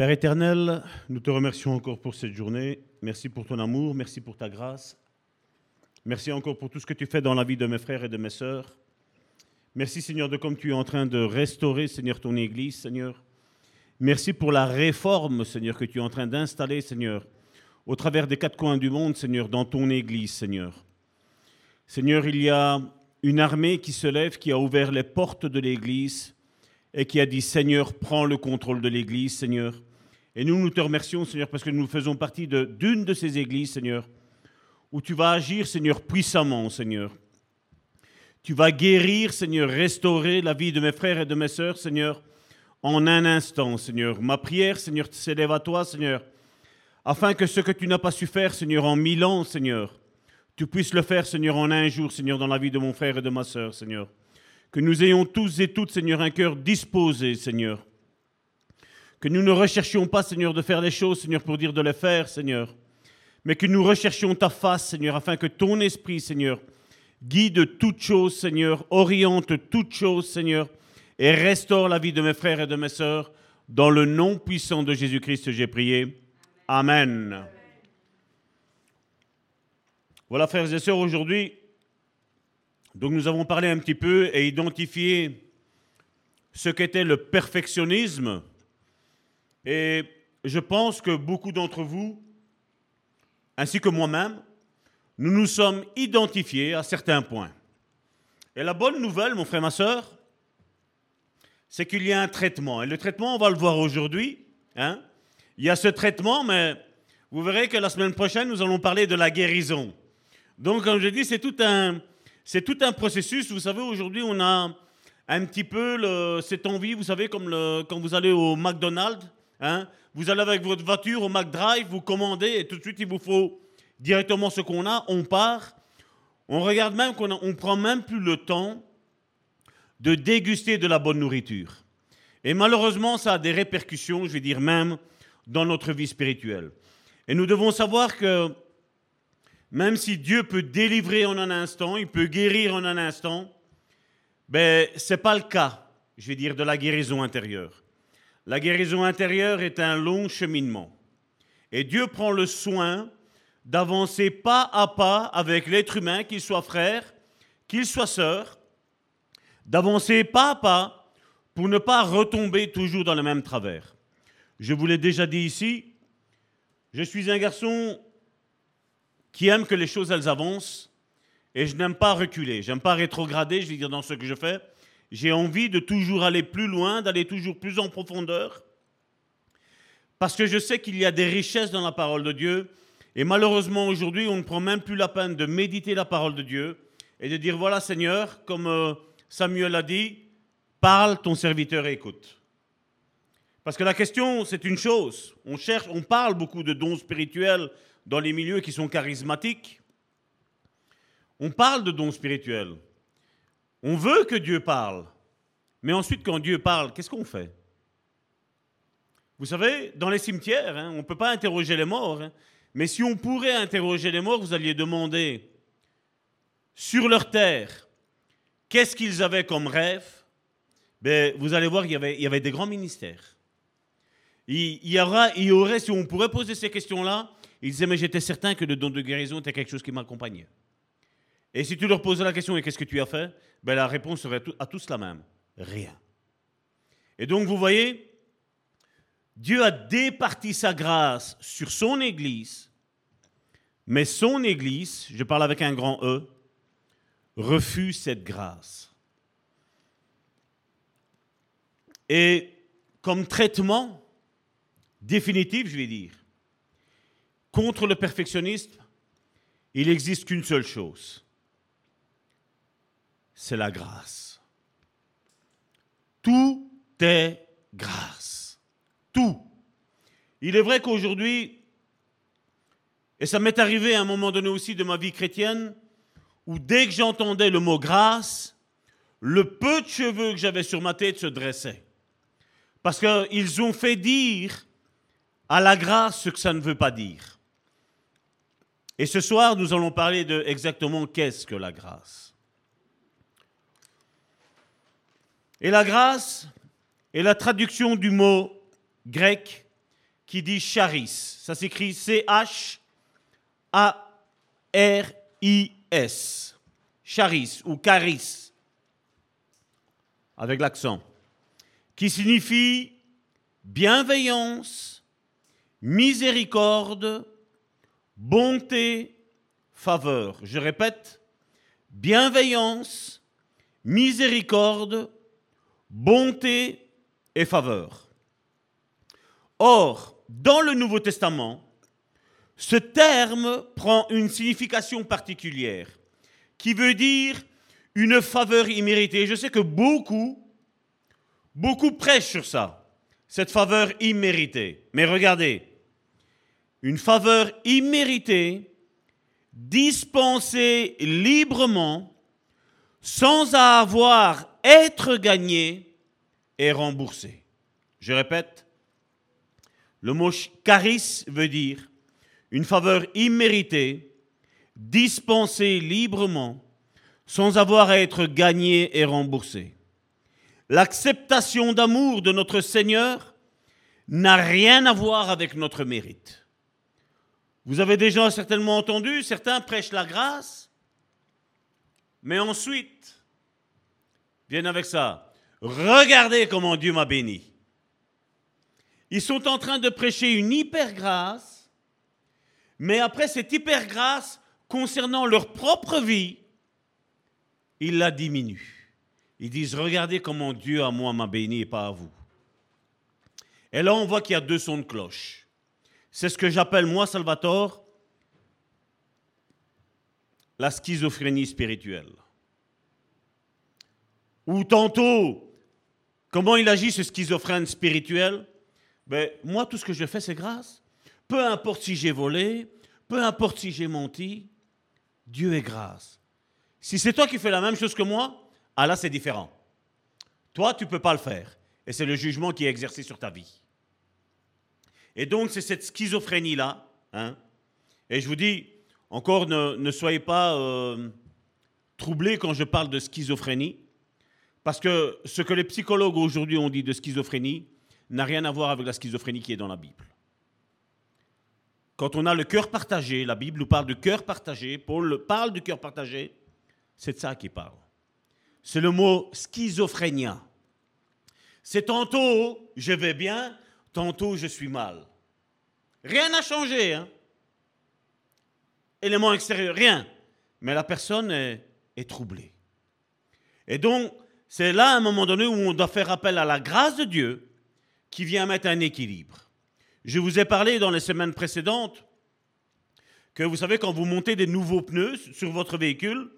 Père éternel, nous te remercions encore pour cette journée. Merci pour ton amour, merci pour ta grâce. Merci encore pour tout ce que tu fais dans la vie de mes frères et de mes sœurs. Merci Seigneur de comme tu es en train de restaurer Seigneur ton Église, Seigneur. Merci pour la réforme, Seigneur, que tu es en train d'installer, Seigneur, au travers des quatre coins du monde, Seigneur, dans ton Église, Seigneur. Seigneur, il y a une armée qui se lève, qui a ouvert les portes de l'Église et qui a dit, Seigneur, prends le contrôle de l'Église, Seigneur. Et nous, nous te remercions, Seigneur, parce que nous faisons partie d'une de, ces églises, Seigneur, où tu vas agir, Seigneur, puissamment, Seigneur. Tu vas guérir, Seigneur, restaurer la vie de mes frères et de mes sœurs, Seigneur, en un instant, Seigneur. Ma prière, Seigneur, s'élève à toi, Seigneur, afin que ce que tu n'as pas su faire, Seigneur, en mille ans, Seigneur, tu puisses le faire, Seigneur, en un jour, Seigneur, dans la vie de mon frère et de ma sœur, Seigneur. Que nous ayons tous et toutes, Seigneur, un cœur disposé, Seigneur. Que nous ne recherchions pas, Seigneur, de faire les choses, Seigneur, pour dire de les faire, Seigneur. Mais que nous recherchions ta face, Seigneur, afin que ton esprit, Seigneur, guide toutes choses, Seigneur, oriente toutes choses, Seigneur, et restaure la vie de mes frères et de mes sœurs. Dans le nom puissant de Jésus-Christ, j'ai prié. Amen. Voilà, frères et sœurs, aujourd'hui, donc nous avons parlé un petit peu et identifié ce qu'était le perfectionnisme. Et je pense que beaucoup d'entre vous, ainsi que moi-même, nous nous sommes identifiés à certains points. Et la bonne nouvelle, mon frère, ma soeur, c'est qu'il y a un traitement. Et le traitement, on va le voir aujourd'hui. Hein. Il y a ce traitement, mais vous verrez que la semaine prochaine, nous allons parler de la guérison. Donc, comme je dis, c'est tout un, c'est tout un processus. Vous savez, aujourd'hui, on a un petit peu cette envie, vous savez, comme quand vous allez au McDonald's, hein, vous allez avec votre voiture au McDrive, vous commandez et tout de suite, il vous faut directement ce qu'on a, on part. On regarde même qu'on ne prend même plus le temps de déguster de la bonne nourriture. Et malheureusement, ça a des répercussions, je vais dire même, dans notre vie spirituelle. Et nous devons savoir que même si Dieu peut délivrer en un instant, il peut guérir en un instant, ben, ce n'est pas le cas, je vais dire, de la guérison intérieure. La guérison intérieure est un long cheminement. Et Dieu prend le soin d'avancer pas à pas avec l'être humain, qu'il soit frère, qu'il soit sœur, d'avancer pas à pas pour ne pas retomber toujours dans le même travers. Je vous l'ai déjà dit ici, je suis un garçon qui aime que les choses elles avancent et je n'aime pas reculer, j'aime pas rétrograder, je veux dire dans ce que je fais. J'ai envie de toujours aller plus loin, d'aller toujours plus en profondeur parce que je sais qu'il y a des richesses dans la parole de Dieu et malheureusement aujourd'hui, on ne prend même plus la peine de méditer la parole de Dieu et de dire voilà Seigneur, comme euh, Samuel a dit, parle, ton serviteur écoute. Parce que la question, c'est une chose. On cherche, on parle beaucoup de dons spirituels dans les milieux qui sont charismatiques. On parle de dons spirituels. On veut que Dieu parle. Mais ensuite, quand Dieu parle, qu'est-ce qu'on fait? Vous savez, dans les cimetières, hein, on ne peut pas interroger les morts. Hein. mais si on pourrait interroger les morts, vous alliez demander sur leur terre, Qu'est-ce qu'ils avaient comme rêve? Ben, Vous allez voir, il y, avait, y avait des grands ministères. Il, y aura, y aurait, si on pourrait poser ces questions-là, ils disaient, mais j'étais certain que le don de guérison était quelque chose qui m'accompagnait. Et si tu leur posais la question, et qu'est-ce que tu as fait? Ben, La réponse serait à tous la même. Rien. Et donc, vous voyez, Dieu a départi sa grâce sur son Église, mais son Église, je parle avec un grand E, refuse cette grâce. Et comme traitement définitif, je vais dire, contre le perfectionnisme, il n'existe qu'une seule chose. C'est la grâce. Tout est grâce. Tout. Il est vrai qu'aujourd'hui, et ça m'est arrivé à un moment donné aussi de ma vie chrétienne, où dès que j'entendais le mot grâce, le peu de cheveux que j'avais sur ma tête se dressait. Parce qu'ils ont fait dire à la grâce ce que ça ne veut pas dire. Et ce soir, nous allons parler de exactement qu'est-ce que la grâce. Et la grâce est la traduction du mot grec qui dit charis. Ça s'écrit C-H-A-R-I-S. Charis ou charis, avec l'accent, qui signifie bienveillance, miséricorde, bonté, faveur. Je répète, bienveillance, miséricorde, bonté et faveur. Or, dans le Nouveau Testament, ce terme prend une signification particulière qui veut dire une faveur imméritée. Je sais que beaucoup, beaucoup prêchent sur ça, cette faveur imméritée. Mais regardez, une faveur imméritée, dispensée librement, sans avoir être gagnée et remboursée. Je répète, le mot charis veut dire une faveur imméritée, dispensée librement, sans avoir à être gagnée et remboursée. L'acceptation d'amour de notre Seigneur n'a rien à voir avec notre mérite. Vous avez déjà certainement entendu, certains prêchent la grâce, mais ensuite viennent avec ça. Regardez comment Dieu m'a béni. Ils sont en train de prêcher une hyper grâce, mais après cette hyper grâce, concernant leur propre vie, ils la diminuent. Ils disent, regardez comment Dieu à moi m'a béni et pas à vous. Et là, on voit qu'il y a deux sons de cloche. C'est ce que j'appelle, moi, Salvatore, la schizophrénie spirituelle. Ou tantôt, comment il agit ce schizophrène spirituel? Ben, moi, tout ce que je fais, c'est grâce. Peu importe si j'ai volé, peu importe si j'ai menti, Dieu est grâce. Si c'est toi qui fais la même chose que moi, ah là, c'est différent. Toi, tu ne peux pas le faire. Et c'est le jugement qui est exercé sur ta vie. Et donc, c'est cette schizophrénie-là. Hein. Et je vous dis, encore, ne, soyez pas euh, troublés quand je parle de schizophrénie. Parce que ce que les psychologues aujourd'hui ont dit de schizophrénie, n'a rien à voir avec la schizophrénie qui est dans la Bible. Quand on a le cœur partagé, la Bible nous parle de cœur partagé, Paul parle du cœur partagé, c'est de ça qu'il parle. C'est le mot schizophrénia. C'est tantôt je vais bien, tantôt je suis mal. Rien n'a changé. Hein? Élément extérieur, rien. Mais la personne est, est troublée. Et donc, c'est là à un moment donné où on doit faire appel à la grâce de Dieu qui vient mettre un équilibre. Je vous ai parlé dans les semaines précédentes que vous savez, quand vous montez des nouveaux pneus sur votre véhicule,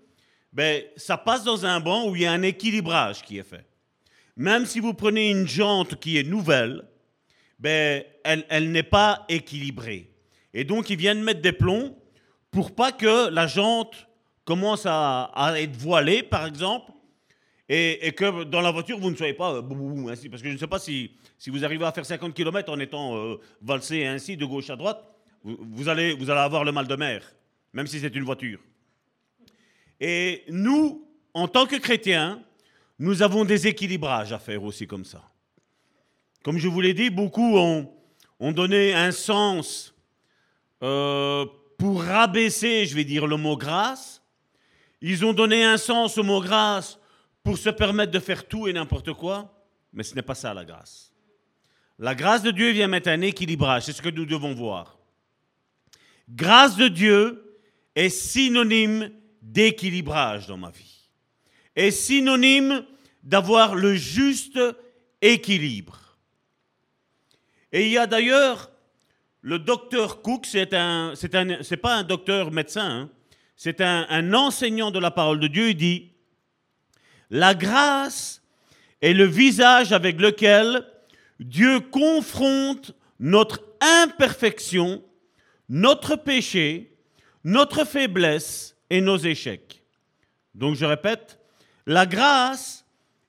ben, ça passe dans un banc où il y a un équilibrage qui est fait. Même si vous prenez une jante qui est nouvelle, ben, elle, n'est pas équilibrée. Et donc, ils viennent mettre des plombs pour pas que la jante commence à être voilée, par exemple, et, que dans la voiture, vous ne soyez pas euh, ainsi. Parce que je ne sais pas si, si vous arrivez à faire 50 km en étant euh, valsé ainsi de gauche à droite, vous, allez, vous allez avoir le mal de mer, même si c'est une voiture. Et nous, en tant que chrétiens, nous avons des équilibrages à faire aussi comme ça. Comme je vous l'ai dit, beaucoup ont, ont, donné un sens euh, pour rabaisser, je vais dire, le mot grâce. Ils ont donné un sens au mot grâce pour se permettre de faire tout et n'importe quoi, mais ce n'est pas ça la grâce. La grâce de Dieu vient mettre un équilibrage, c'est ce que nous devons voir. Grâce de Dieu est synonyme d'équilibrage dans ma vie, est synonyme d'avoir le juste équilibre. Et il y a d'ailleurs le docteur Cook, c'est un, c'est pas un docteur médecin, hein, c'est un, un enseignant de la parole de Dieu. Il dit la grâce est le visage avec lequel Dieu confronte notre imperfection, notre péché, notre faiblesse et nos échecs. Donc je répète, la grâce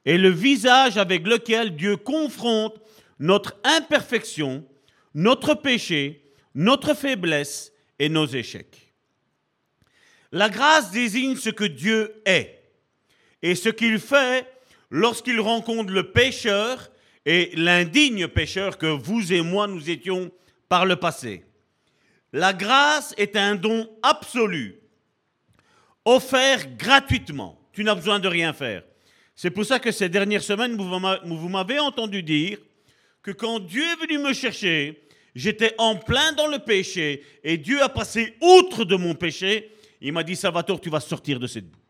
est le visage avec lequel Dieu confronte notre imperfection, notre péché, notre faiblesse et nos échecs. La grâce désigne ce que Dieu est et ce qu'il fait lorsqu'il rencontre le pécheur et l'indigne pécheur que vous et moi nous étions par le passé. La grâce est un don absolu, offert gratuitement. Tu n'as besoin de rien faire. C'est pour ça que ces dernières semaines, vous m'avez entendu dire que quand Dieu est venu me chercher, j'étais en plein dans le péché et Dieu a passé outre de mon péché. Il m'a dit, Salvatore, tu vas sortir de cette boue.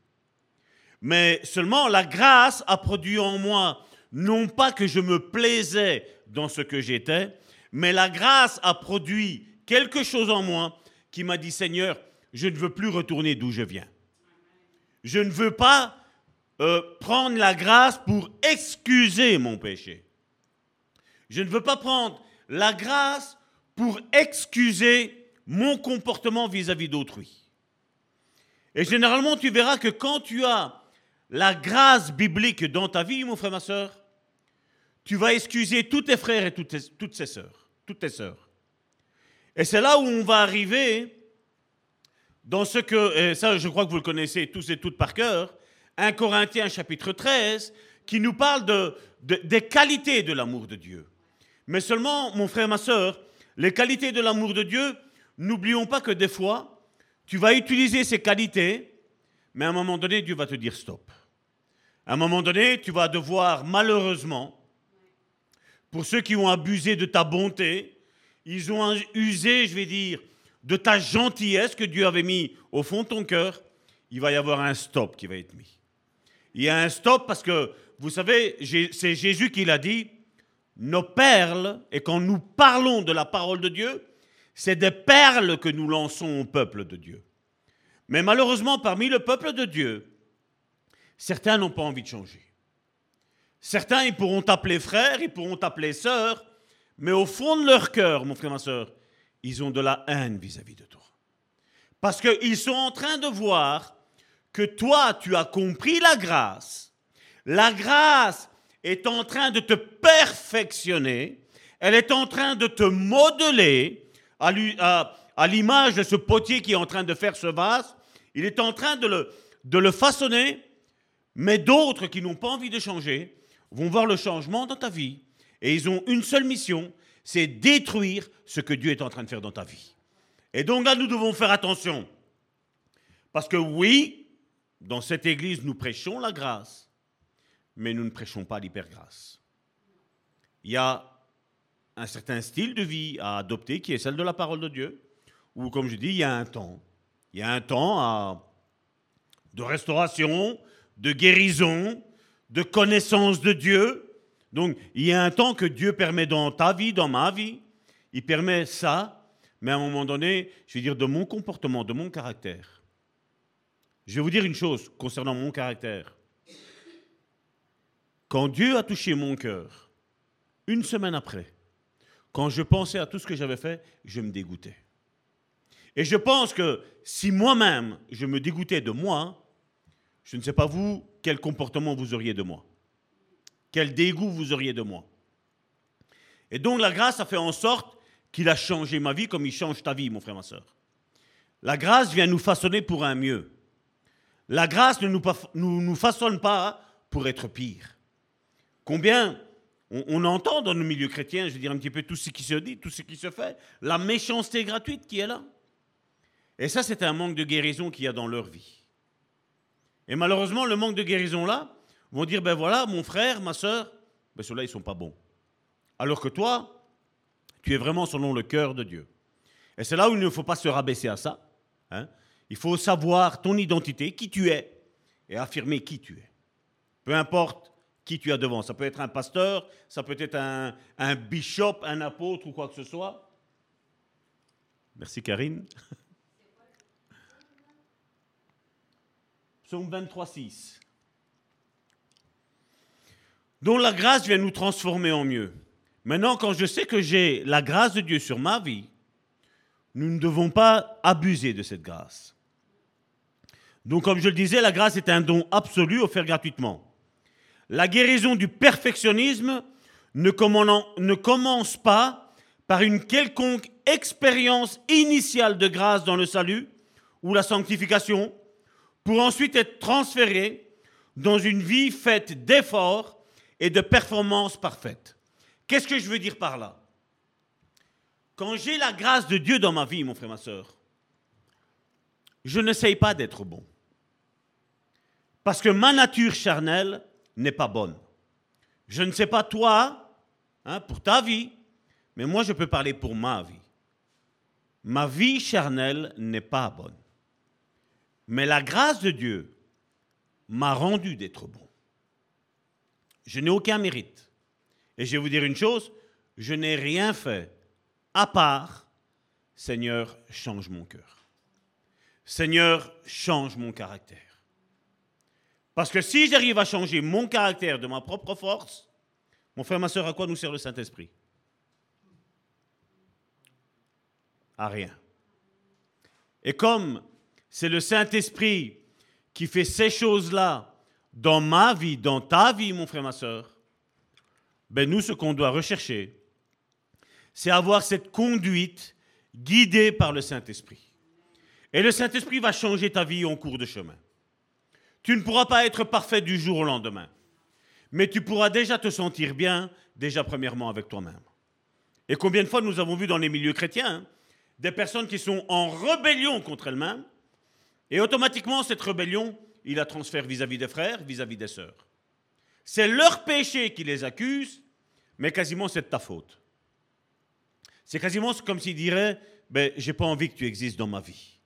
Mais seulement la grâce a produit en moi, non pas que je me plaisais dans ce que j'étais, mais la grâce a produit quelque chose en moi qui m'a dit, Seigneur, je ne veux plus retourner d'où je viens. Je ne veux pas euh, prendre la grâce pour excuser mon péché. Je ne veux pas prendre la grâce pour excuser mon comportement vis-à-vis d'autrui. Et généralement, tu verras que quand tu as la grâce biblique dans ta vie, mon frère, ma soeur, tu vas excuser tous tes frères et toutes tes, sœurs, toutes tes sœurs. Et c'est là où on va arriver dans ce que, et ça je crois que vous le connaissez tous et toutes par cœur, 1 Corinthiens chapitre 13, qui nous parle de, des qualités de l'amour de Dieu. Mais seulement, mon frère, ma soeur, les qualités de l'amour de Dieu, n'oublions pas que des fois, tu vas utiliser ces qualités, mais à un moment donné, Dieu va te dire stop. À un moment donné, tu vas devoir, malheureusement, pour ceux qui ont abusé de ta bonté, ils ont usé, je vais dire, de ta gentillesse que Dieu avait mis au fond de ton cœur, il va y avoir un stop qui va être mis. Il y a un stop parce que, vous savez, c'est Jésus qui l'a dit, nos perles, et quand nous parlons de la parole de Dieu, c'est des perles que nous lançons au peuple de Dieu. Mais malheureusement, parmi le peuple de Dieu, certains n'ont pas envie de changer. Certains, ils pourront t'appeler frère, ils pourront t'appeler sœur, mais au fond de leur cœur, mon frère, ma sœur, ils ont de la haine vis-à-vis de toi. Parce qu'ils sont en train de voir que toi, tu as compris la grâce. La grâce est en train de te perfectionner, elle est en train de te modeler à l'image de ce potier qui est en train de faire ce vase. Il est en train de le, de le façonner, mais d'autres qui n'ont pas envie de changer vont voir le changement dans ta vie et ils ont une seule mission, c'est détruire ce que Dieu est en train de faire dans ta vie. Et donc là, nous devons faire attention. Parce que oui, dans cette église, nous prêchons la grâce, mais nous ne prêchons pas l'hypergrâce. Il y a un certain style de vie à adopter qui est celle de la parole de Dieu, où, comme je dis, il y a un temps. Il y a un temps de restauration, de guérison, de connaissance de Dieu. Donc, il y a un temps que Dieu permet dans ta vie, dans ma vie. Il permet ça, mais à un moment donné, je vais dire de mon comportement, de mon caractère. Je vais vous dire une chose concernant mon caractère. Quand Dieu a touché mon cœur, une semaine après, quand je pensais à tout ce que j'avais fait, je me dégoûtais. Et je pense que si moi-même, je me dégoûtais de moi, je ne sais pas vous, quel comportement vous auriez de moi. Quel dégoût vous auriez de moi. Et donc la grâce a fait en sorte qu'il a changé ma vie comme il change ta vie, mon frère, ma soeur. La grâce vient nous façonner pour un mieux. La grâce ne nous, façonne pas pour être pire. Combien on, entend dans nos milieux chrétiens, je veux dire un petit peu tout ce qui se dit, tout ce qui se fait, la méchanceté gratuite qui est là. Et ça, c'est un manque de guérison qu'il y a dans leur vie. Et malheureusement, le manque de guérison là, vont dire, ben voilà, mon frère, ma soeur, ben ceux-là, ils ne sont pas bons. Alors que toi, tu es vraiment selon le cœur de Dieu. Et c'est là où il ne faut pas se rabaisser à ça. Hein. Il faut savoir ton identité, qui tu es, et affirmer qui tu es. Peu importe qui tu as devant. Ça peut être un pasteur, ça peut être un, un bishop, un apôtre ou quoi que ce soit. Merci Karine. Psaume 23, 6. Dont la grâce vient nous transformer en mieux. Maintenant, quand je sais que j'ai la grâce de Dieu sur ma vie, nous ne devons pas abuser de cette grâce. Donc, comme je le disais, la grâce est un don absolu offert gratuitement. La guérison du perfectionnisme ne, commence pas par une quelconque expérience initiale de grâce dans le salut ou la sanctification, pour ensuite être transférée dans une vie faite d'efforts et de performances parfaites. Qu'est-ce que je veux dire par là? Quand j'ai la grâce de Dieu dans ma vie, mon frère, ma soeur, je n'essaye pas d'être bon. Parce que ma nature charnelle n'est pas bonne. Je ne sais pas toi, hein, pour ta vie, mais moi je peux parler pour ma vie. Ma vie charnelle n'est pas bonne. Mais la grâce de Dieu m'a rendu d'être bon. Je n'ai aucun mérite. Et je vais vous dire une chose, je n'ai rien fait à part, Seigneur, change mon cœur. Seigneur, change mon caractère. Parce que si j'arrive à changer mon caractère de ma propre force, mon frère, ma soeur, à quoi nous sert le Saint-Esprit? À rien. Et comme c'est le Saint-Esprit qui fait ces choses-là dans ma vie, dans ta vie, mon frère, ma soeur, ben nous, ce qu'on doit rechercher, c'est avoir cette conduite guidée par le Saint-Esprit. Et le Saint-Esprit va changer ta vie en cours de chemin. Tu ne pourras pas être parfait du jour au lendemain, mais tu pourras déjà te sentir bien, déjà premièrement avec toi-même. Et combien de fois nous avons vu dans les milieux chrétiens hein, des personnes qui sont en rébellion contre elles-mêmes, et automatiquement cette rébellion, il la transfère vis-à-vis des frères, vis-à-vis des sœurs. C'est leur péché qui les accuse, mais quasiment c'est de ta faute. C'est quasiment comme s'il dirait, ben, j'ai pas envie que tu existes dans ma vie.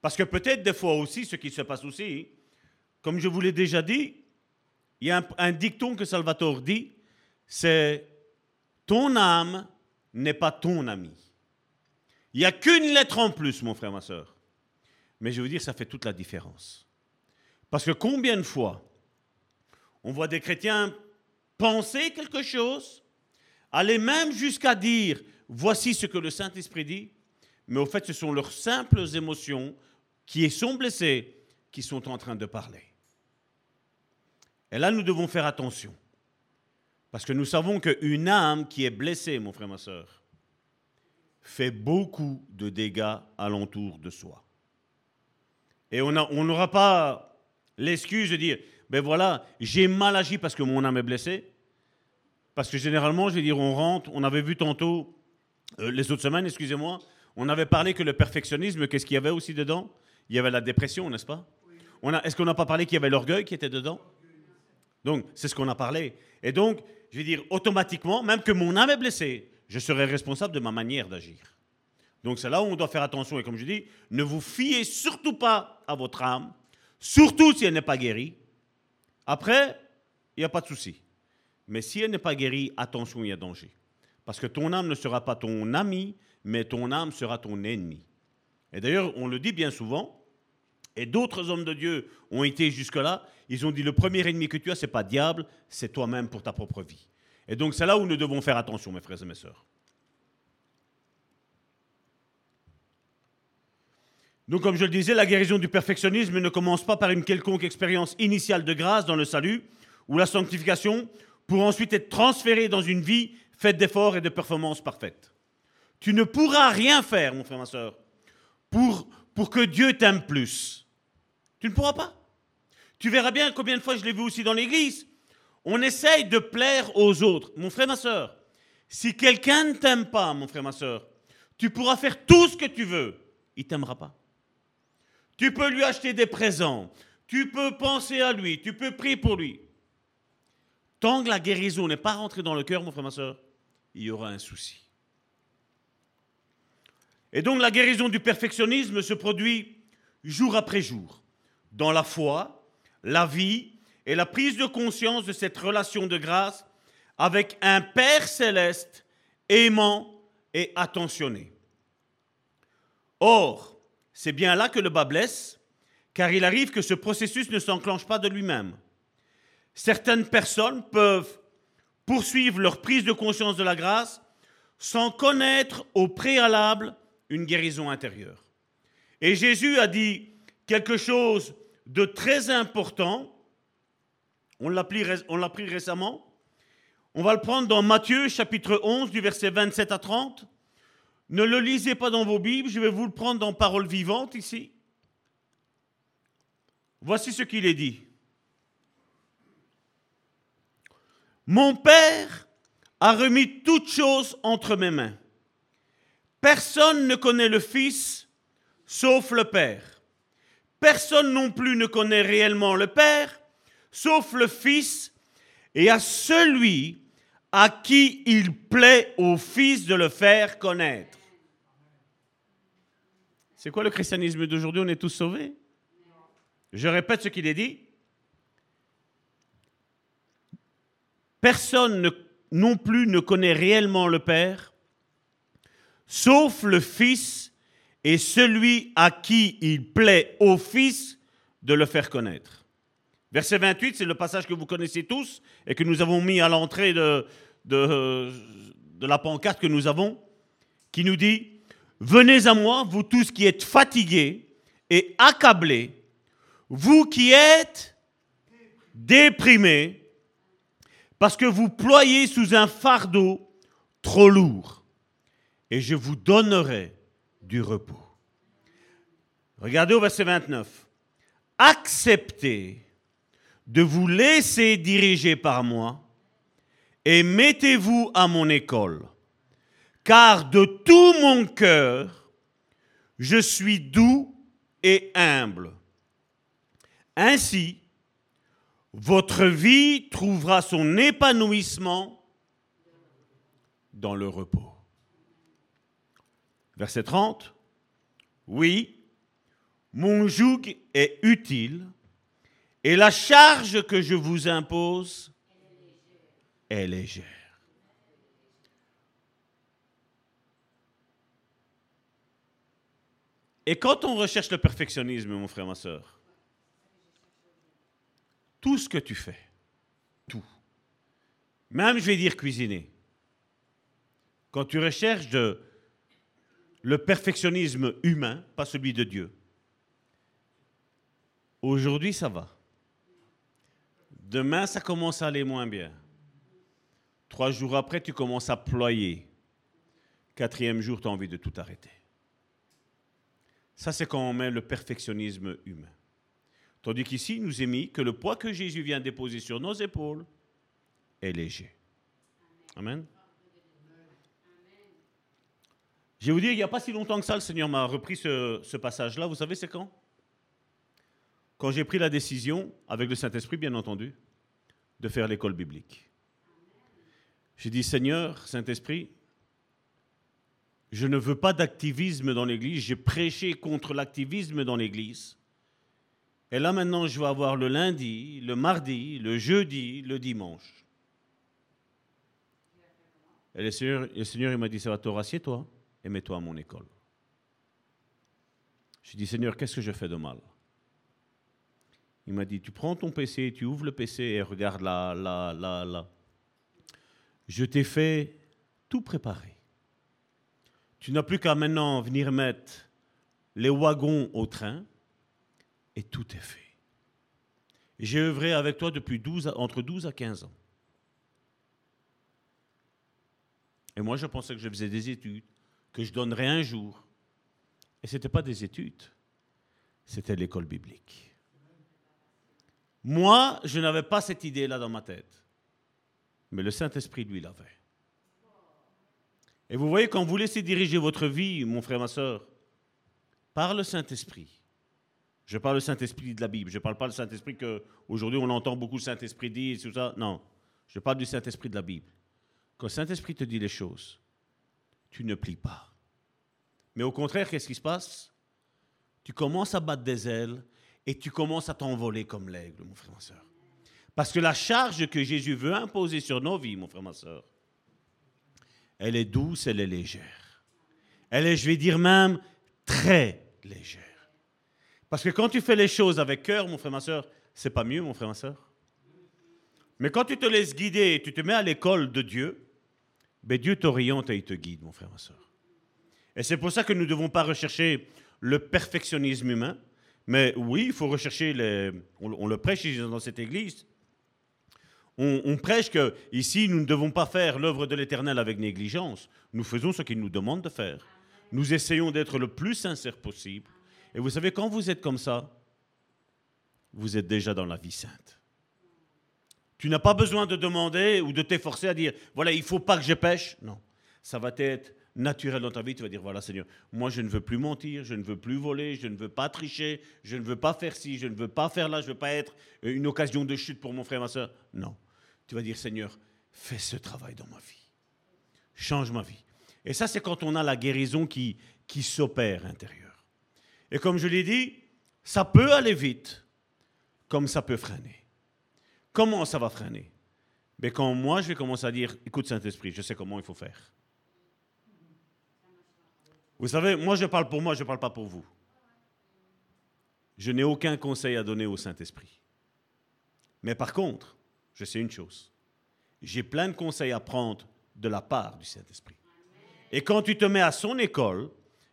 Parce que peut-être des fois aussi, ce qui se passe aussi, comme je vous l'ai déjà dit, il y a un, dicton que Salvatore dit, c'est ton âme n'est pas ton ami. Il n'y a qu'une lettre en plus, mon frère, ma soeur. Mais je veux dire, ça fait toute la différence. Parce que combien de fois on voit des chrétiens penser quelque chose, aller même jusqu'à dire, voici ce que le Saint-Esprit dit, mais au fait, ce sont leurs simples émotions qui sont blessées qui sont en train de parler. Et là, nous devons faire attention. Parce que nous savons qu'une âme qui est blessée, mon frère, ma soeur, fait beaucoup de dégâts alentour de soi. Et on n'aura pas l'excuse de dire, ben voilà, j'ai mal agi parce que mon âme est blessée. Parce que généralement, je vais dire, on rentre, on avait vu tantôt, euh, les autres semaines, excusez-moi, on avait parlé que le perfectionnisme, qu'est-ce qu'il y avait aussi dedans? Il y avait la dépression, n'est-ce pas? Est-ce qu'on n'a pas parlé qu'il y avait l'orgueil qui était dedans? Donc, c'est ce qu'on a parlé. Et donc, je veux dire, automatiquement, même que mon âme est blessée, je serai responsable de ma manière d'agir. Donc, c'est là où on doit faire attention. Et comme je dis, ne vous fiez surtout pas à votre âme, surtout si elle n'est pas guérie. Après, il n'y a pas de souci. Mais si elle n'est pas guérie, attention, il y a danger. Parce que ton âme ne sera pas ton ami, mais ton âme sera ton ennemi. Et d'ailleurs, on le dit bien souvent, et d'autres hommes de Dieu ont été jusque-là, ils ont dit le premier ennemi que tu as, c'est pas diable, c'est toi-même pour ta propre vie. Et donc c'est là où nous devons faire attention, mes frères et mes sœurs. Donc comme je le disais, la guérison du perfectionnisme ne commence pas par une quelconque expérience initiale de grâce dans le salut ou la sanctification pour ensuite être transférée dans une vie faite d'efforts et de performances parfaites. Tu ne pourras rien faire, mon frère, ma soeur, pour, pour que Dieu t'aime plus. Tu ne pourras pas. Tu verras bien combien de fois je l'ai vu aussi dans l'église. On essaye de plaire aux autres. Mon frère, ma soeur, si quelqu'un ne t'aime pas, mon frère, ma soeur, tu pourras faire tout ce que tu veux. Il ne t'aimera pas. Tu peux lui acheter des présents. Tu peux penser à lui. Tu peux prier pour lui. Tant que la guérison n'est pas rentrée dans le cœur, mon frère, ma soeur, il y aura un souci. Et donc la guérison du perfectionnisme se produit jour après jour dans la foi, la vie et la prise de conscience de cette relation de grâce avec un Père céleste aimant et attentionné. Or, c'est bien là que le bas blesse, car il arrive que ce processus ne s'enclenche pas de lui-même. Certaines personnes peuvent poursuivre leur prise de conscience de la grâce sans connaître au préalable une guérison intérieure. Et Jésus a dit quelque chose de très important. On l'a pris, récemment. On va le prendre dans Matthieu chapitre 11 du verset 27 à 30. Ne le lisez pas dans vos Bibles, je vais vous le prendre dans parole vivante ici. Voici ce qu'il est dit. Mon Père a remis toutes choses entre mes mains. Personne ne connaît le Fils sauf le Père. Personne non plus ne connaît réellement le Père sauf le Fils et à celui à qui il plaît au Fils de le faire connaître. C'est quoi le christianisme d'aujourd'hui? On est tous sauvés? Je répète ce qu'il est dit. Personne non plus ne connaît réellement le Père, sauf le Fils et celui à qui il plaît au Fils de le faire connaître. Verset 28, c'est le passage que vous connaissez tous et que nous avons mis à l'entrée de, la pancarte que nous avons, qui nous dit, Venez à moi, vous tous qui êtes fatigués et accablés, vous qui êtes déprimés, parce que vous ployez sous un fardeau trop lourd, et je vous donnerai du repos. Regardez au verset 29. Acceptez de vous laisser diriger par moi et mettez-vous à mon école, car de tout mon cœur, je suis doux et humble. Ainsi, votre vie trouvera son épanouissement dans le repos. Verset 30. Oui, mon joug est utile et la charge que je vous impose est légère. Et quand on recherche le perfectionnisme, mon frère, ma soeur, tout ce que tu fais, tout, même je vais dire cuisiner, quand tu recherches le perfectionnisme humain, pas celui de Dieu, aujourd'hui ça va. Demain, ça commence à aller moins bien. Trois jours après, tu commences à ployer. Quatrième jour, tu as envie de tout arrêter. Ça, c'est quand on le perfectionnisme humain. Tandis qu'ici, il nous est mis que le poids que Jésus vient déposer sur nos épaules est léger. Amen. Je vais vous dire, il n'y a pas si longtemps que ça, le Seigneur m'a repris ce, ce passage-là. Vous savez, c'est quand? Quand j'ai pris la décision, avec le Saint-Esprit, bien entendu, de faire l'école biblique. J'ai dit, Seigneur, Saint-Esprit, je ne veux pas d'activisme dans l'Église. J'ai prêché contre l'activisme dans l'Église. Et là maintenant, je vais avoir le lundi, le mardi, le jeudi, le dimanche. Et le Seigneur, le Seigneur il m'a dit, ça va, Torah, assieds-toi et mets-toi à mon école. Je dit, Seigneur, qu'est-ce que je fais de mal? Il m'a dit, tu prends ton PC, tu ouvres le PC et regarde là, là, là, là. Je t'ai fait tout préparer. Tu n'as plus qu'à maintenant venir mettre les wagons au train, et tout est fait. J'ai œuvré avec toi depuis 12, entre 12 à 15 ans. Et moi, je pensais que je faisais des études, que je donnerais un jour. Et ce n'était pas des études, c'était l'école biblique. Moi, je n'avais pas cette idée-là dans ma tête. Mais le Saint-Esprit, lui, l'avait. Et vous voyez, quand vous laissez diriger votre vie, mon frère, ma soeur, par le Saint-Esprit, je parle du Saint-Esprit de la Bible. Je ne parle pas du Saint-Esprit que aujourd'hui on entend beaucoup le Saint-Esprit dire tout ça. Non. Je parle du Saint-Esprit de la Bible. Quand le Saint-Esprit te dit les choses, tu ne plies pas. Mais au contraire, qu'est-ce qui se passe? Tu commences à battre des ailes et tu commences à t'envoler comme l'aigle, mon frère, ma soeur. Parce que la charge que Jésus veut imposer sur nos vies, mon frère, ma soeur, elle est douce, elle est légère. Elle est, je vais dire même, très légère. Parce que quand tu fais les choses avec cœur, mon frère, ma soeur, c'est pas mieux, mon frère, ma soeur. Mais quand tu te laisses guider et tu te mets à l'école de Dieu, ben Dieu t'oriente et il te guide, mon frère, ma soeur. Et c'est pour ça que nous ne devons pas rechercher le perfectionnisme humain. Mais oui, il faut rechercher les. On, le prêche dans cette église. On, prêche que ici, nous ne devons pas faire l'œuvre de l'éternel avec négligence. Nous faisons ce qu'il nous demande de faire. Nous essayons d'être le plus sincère possible. Et vous savez, quand vous êtes comme ça, vous êtes déjà dans la vie sainte. Tu n'as pas besoin de demander ou de t'efforcer à dire, voilà, il ne faut pas que je pêche. Non, ça va être naturel dans ta vie, tu vas dire, voilà Seigneur, moi je ne veux plus mentir, je ne veux plus voler, je ne veux pas tricher, je ne veux pas faire ci, je ne veux pas faire là, je ne veux pas être une occasion de chute pour mon frère, ma soeur. Non. Tu vas dire, Seigneur, fais ce travail dans ma vie. Change ma vie. Et ça, c'est quand on a la guérison qui, s'opère intérieur. Et comme je l'ai dit, ça peut aller vite, comme ça peut freiner. Comment ça va freiner? Mais quand moi, je vais commencer à dire, écoute Saint-Esprit, je sais comment il faut faire. Vous savez, moi je parle pour moi, je ne parle pas pour vous. Je n'ai aucun conseil à donner au Saint-Esprit. Mais par contre, je sais une chose. J'ai plein de conseils à prendre de la part du Saint-Esprit. Et quand tu te mets à son école,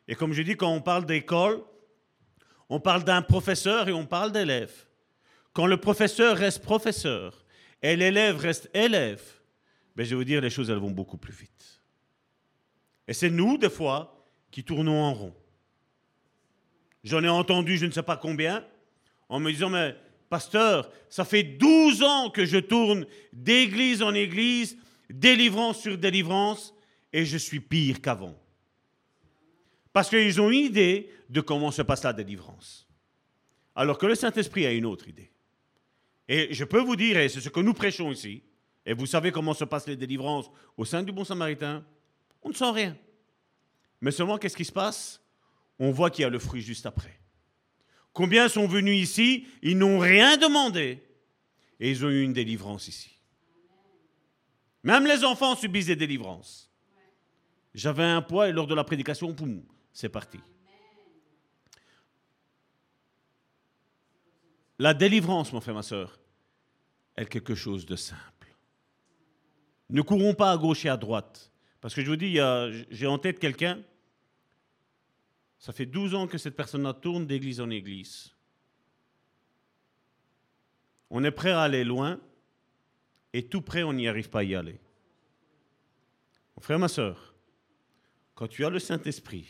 et comme je dis, quand on parle d'école, on parle d'un professeur et on parle d'élève. Quand le professeur reste professeur et l'élève reste élève, ben je vais vous dire, les choses elles vont beaucoup plus vite. Et c'est nous, des fois, qui tournons en rond. J'en ai entendu je ne sais pas combien en me disant, mais pasteur, ça fait 12 ans que je tourne d'église en église, délivrance sur délivrance, et je suis pire qu'avant. Parce qu'ils ont une idée de comment se passe la délivrance. Alors que le Saint-Esprit a une autre idée. Et je peux vous dire, et c'est ce que nous prêchons ici, et vous savez comment se passent les délivrances au sein du Bon Samaritain, on ne sent rien. Mais seulement, qu'est-ce qui se passe? On voit qu'il y a le fruit juste après. Combien sont venus ici Ils n'ont rien demandé. Et ils ont eu une délivrance ici. Même les enfants subissent des délivrances. J'avais un poids et lors de la prédication, poum, c'est parti. La délivrance, mon frère, ma soeur, est quelque chose de simple. Ne courons pas à gauche et à droite. Parce que je vous dis, j'ai en tête quelqu'un, ça fait 12 ans que cette personne-là tourne d'église en église. On est prêt à aller loin et tout près, on n'y arrive pas à y aller. Mon frère, ma soeur, quand tu as le Saint-Esprit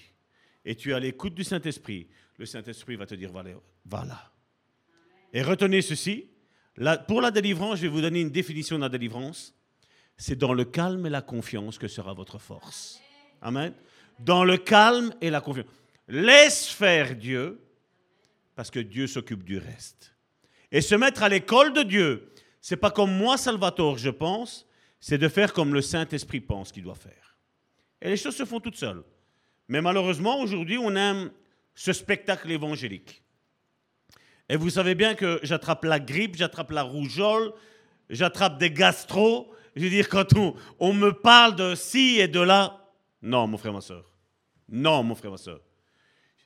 et tu as l'écoute du Saint-Esprit, le Saint-Esprit va te dire, voilà. Et retenez ceci, pour la délivrance, je vais vous donner une définition de la délivrance. C'est dans le calme et la confiance que sera votre force. Amen. Dans le calme et la confiance. Laisse faire Dieu, parce que Dieu s'occupe du reste. Et se mettre à l'école de Dieu, c'est pas comme moi, Salvatore, je pense, c'est de faire comme le Saint-Esprit pense qu'il doit faire. Et les choses se font toutes seules. Mais malheureusement, aujourd'hui, on aime ce spectacle évangélique. Et vous savez bien que j'attrape la grippe, j'attrape la rougeole, j'attrape des gastro. Je veux dire, quand on, on, me parle de ci et de là, non, mon frère, ma soeur. Non, mon frère, ma soeur.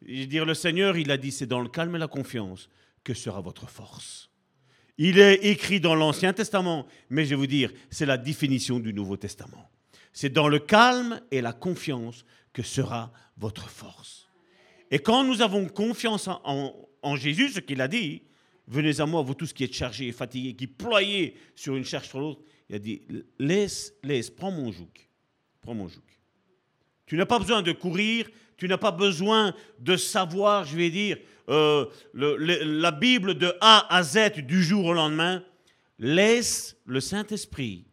Je veux dire, le Seigneur, il a dit, c'est dans le calme et la confiance que sera votre force. Il est écrit dans l'Ancien Testament, mais je vais vous dire, c'est la définition du Nouveau Testament. C'est dans le calme et la confiance que sera votre force. Et quand nous avons confiance en, Jésus, ce qu'il a dit, venez à moi, vous tous qui êtes chargés et fatigués, qui ployez sur une charge sur l'autre, il a dit, laisse, laisse, prends mon joug. Prends mon joug. Tu n'as pas besoin de courir, tu n'as pas besoin de savoir, je vais dire, euh, la Bible de A à Z du jour au lendemain. Laisse le Saint-Esprit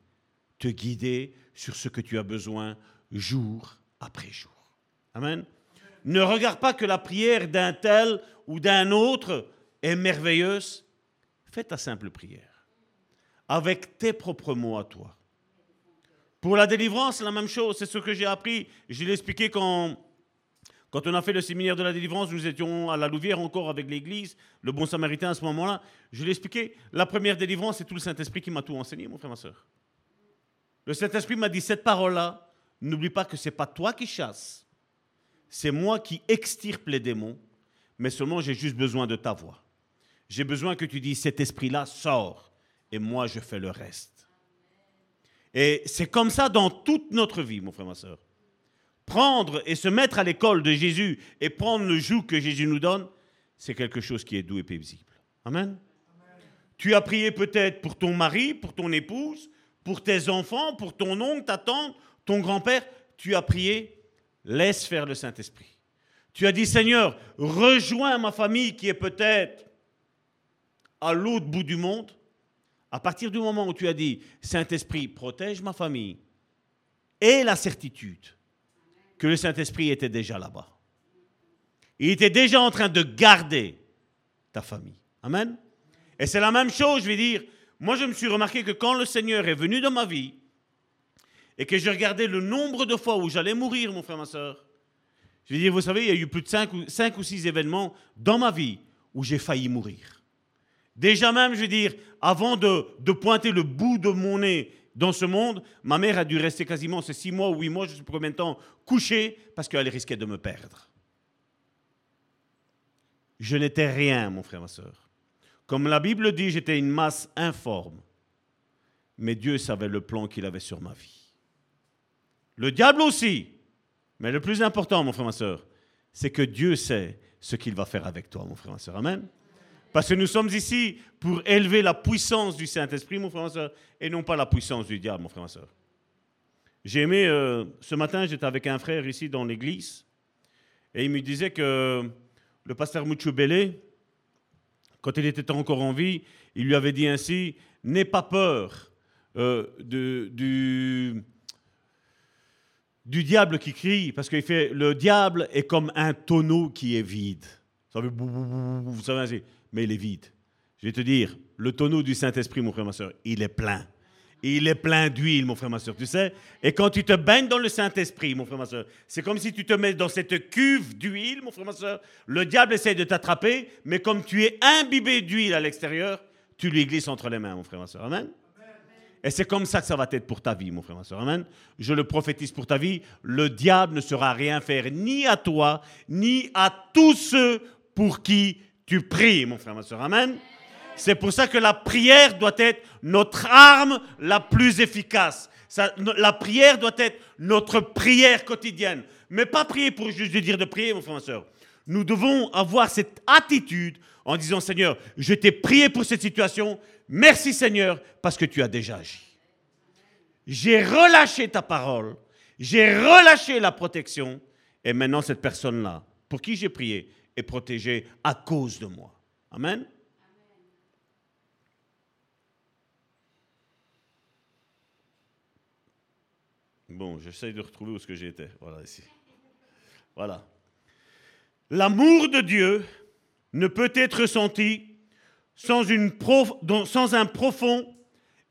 te guider sur ce que tu as besoin jour après jour. Amen. Ne regarde pas que la prière d'un tel ou d'un autre est merveilleuse. Fais ta simple prière avec tes propres mots à toi. Pour la délivrance, la même chose. C'est ce que j'ai appris. Je l'ai expliqué quand quand on a fait le séminaire de la délivrance, nous étions à la Louvière encore avec l'église, le bon samaritain à ce moment-là. Je l'ai expliqué, la première délivrance, c'est tout le Saint-Esprit qui m'a tout enseigné, mon frère, ma soeur. Le Saint-Esprit m'a dit cette parole-là, n'oublie pas que ce n'est pas toi qui chasses, c'est moi qui extirpe les démons, mais seulement j'ai juste besoin de ta voix. J'ai besoin que tu dis cet esprit-là sort, et moi je fais le reste. Et c'est comme ça dans toute notre vie, mon frère, ma soeur prendre et se mettre à l'école de Jésus et prendre le joug que Jésus nous donne, c'est quelque chose qui est doux et paisible. Amen. Tu as prié peut-être pour ton mari, pour ton épouse, pour tes enfants, pour ton oncle, ta tante, ton grand-père. Tu as prié, laisse faire le Saint-Esprit. Tu as dit, Seigneur, rejoins ma famille qui est peut-être à l'autre bout du monde. À partir du moment où tu as dit, Saint-Esprit, protège ma famille, et la certitude que le Saint-Esprit était déjà là-bas. Il était déjà en train de garder ta famille. Amen. Et c'est la même chose, je vais dire. Moi, je me suis remarqué que quand le Seigneur est venu dans ma vie et que je regardais le nombre de fois où j'allais mourir, mon frère, ma soeur, je vais dire, vous savez, il y a eu plus de 5 ou, cinq ou 6 événements dans ma vie où j'ai failli mourir. Déjà même, je veux dire, avant de, pointer le bout de mon nez dans ce monde, ma mère a dû rester quasiment ces 6 mois ou 8 mois, je ne sais pas combien de temps, couchée parce qu'elle risquait de me perdre. Je n'étais rien, mon frère, ma soeur. Comme la Bible dit, j'étais une masse informe. Mais Dieu savait le plan qu'il avait sur ma vie. Le diable aussi. Mais le plus important, mon frère, ma soeur, c'est que Dieu sait ce qu'il va faire avec toi, mon frère, ma soeur. Amen. Parce que nous sommes ici pour élever la puissance du Saint-Esprit, mon frère, ma soeur, et non pas la puissance du diable, mon frère, ma soeur. J'ai aimé, euh, ce matin, j'étais avec un frère ici dans l'église, et il me disait que le pasteur Mouchoubélé, quand il était encore en vie, il lui avait dit ainsi N'aie pas peur euh, du, du diable qui crie, parce qu'il fait le diable est comme un tonneau qui est vide. Ça fait vous savez ainsi, mais il est vide. Je vais te dire, le tonneau du Saint-Esprit, mon frère, ma soeur, il est plein il est plein d'huile, mon frère, ma soeur, tu sais. Et quand tu te baignes dans le Saint-Esprit, mon frère, ma soeur, c'est comme si tu te mets dans cette cuve d'huile, mon frère, ma soeur. Le diable essaie de t'attraper, mais comme tu es imbibé d'huile à l'extérieur, tu lui glisses entre les mains, mon frère, ma soeur. Amen. Et c'est comme ça que ça va être pour ta vie, mon frère, ma soeur. Amen. Je le prophétise pour ta vie. Le diable ne sera rien faire ni à toi, ni à tous ceux pour qui tu pries, mon frère, ma soeur. Amen. C'est pour ça que la prière doit être notre arme la plus efficace. la prière doit être notre prière quotidienne. Mais pas prier pour juste dire de prier, mon frère, ma soeur. Nous devons avoir cette attitude en disant, Seigneur, je t'ai prié pour cette situation. Merci Seigneur, parce que tu as déjà agi. J'ai relâché ta parole. J'ai relâché la protection. Et maintenant, cette personne-là, pour qui j'ai prié, est protégée à cause de moi. Amen. Bon, j'essaye de retrouver où ce que j'étais. Voilà, ici. Voilà. L'amour de Dieu ne peut être ressenti sans un profond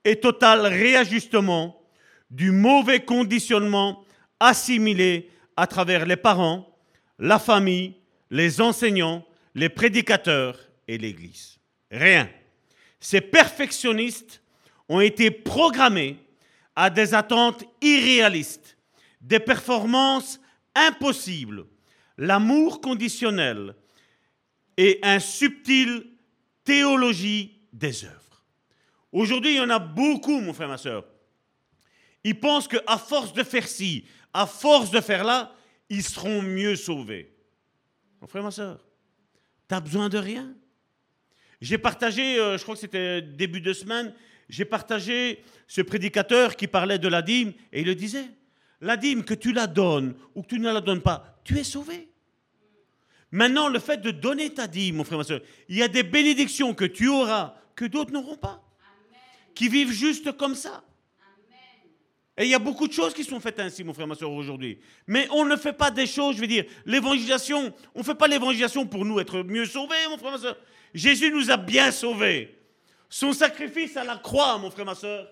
et total réajustement du mauvais conditionnement assimilé à travers les parents, la famille, les enseignants, les prédicateurs et l'Église. Rien. Ces perfectionnistes ont été programmés à des attentes irréalistes, des performances impossibles, l'amour conditionnel et une subtile théologie des œuvres. Aujourd'hui, il y en a beaucoup, mon frère, ma soeur. Ils pensent qu'à force de faire ci, à force de faire là, ils seront mieux sauvés. Mon frère, ma soeur, tu n'as besoin de rien? J'ai partagé, euh, je crois que c'était début de semaine, j'ai partagé ce prédicateur qui parlait de la dîme et il le disait. La dîme, que tu la donnes ou que tu ne la donnes pas, tu es sauvé. Maintenant, le fait de donner ta dîme, mon frère, ma soeur, il y a des bénédictions que tu auras que d'autres n'auront pas. Qui vivent juste comme ça. Et il y a beaucoup de choses qui sont faites ainsi, mon frère, ma soeur, aujourd'hui. Mais on ne fait pas des choses, je veux dire, l'évangélisation, on ne fait pas l'évangélisation pour nous être mieux sauvés, mon frère, ma soeur. Jésus nous a bien sauvés. Son sacrifice à la croix, mon frère, ma soeur.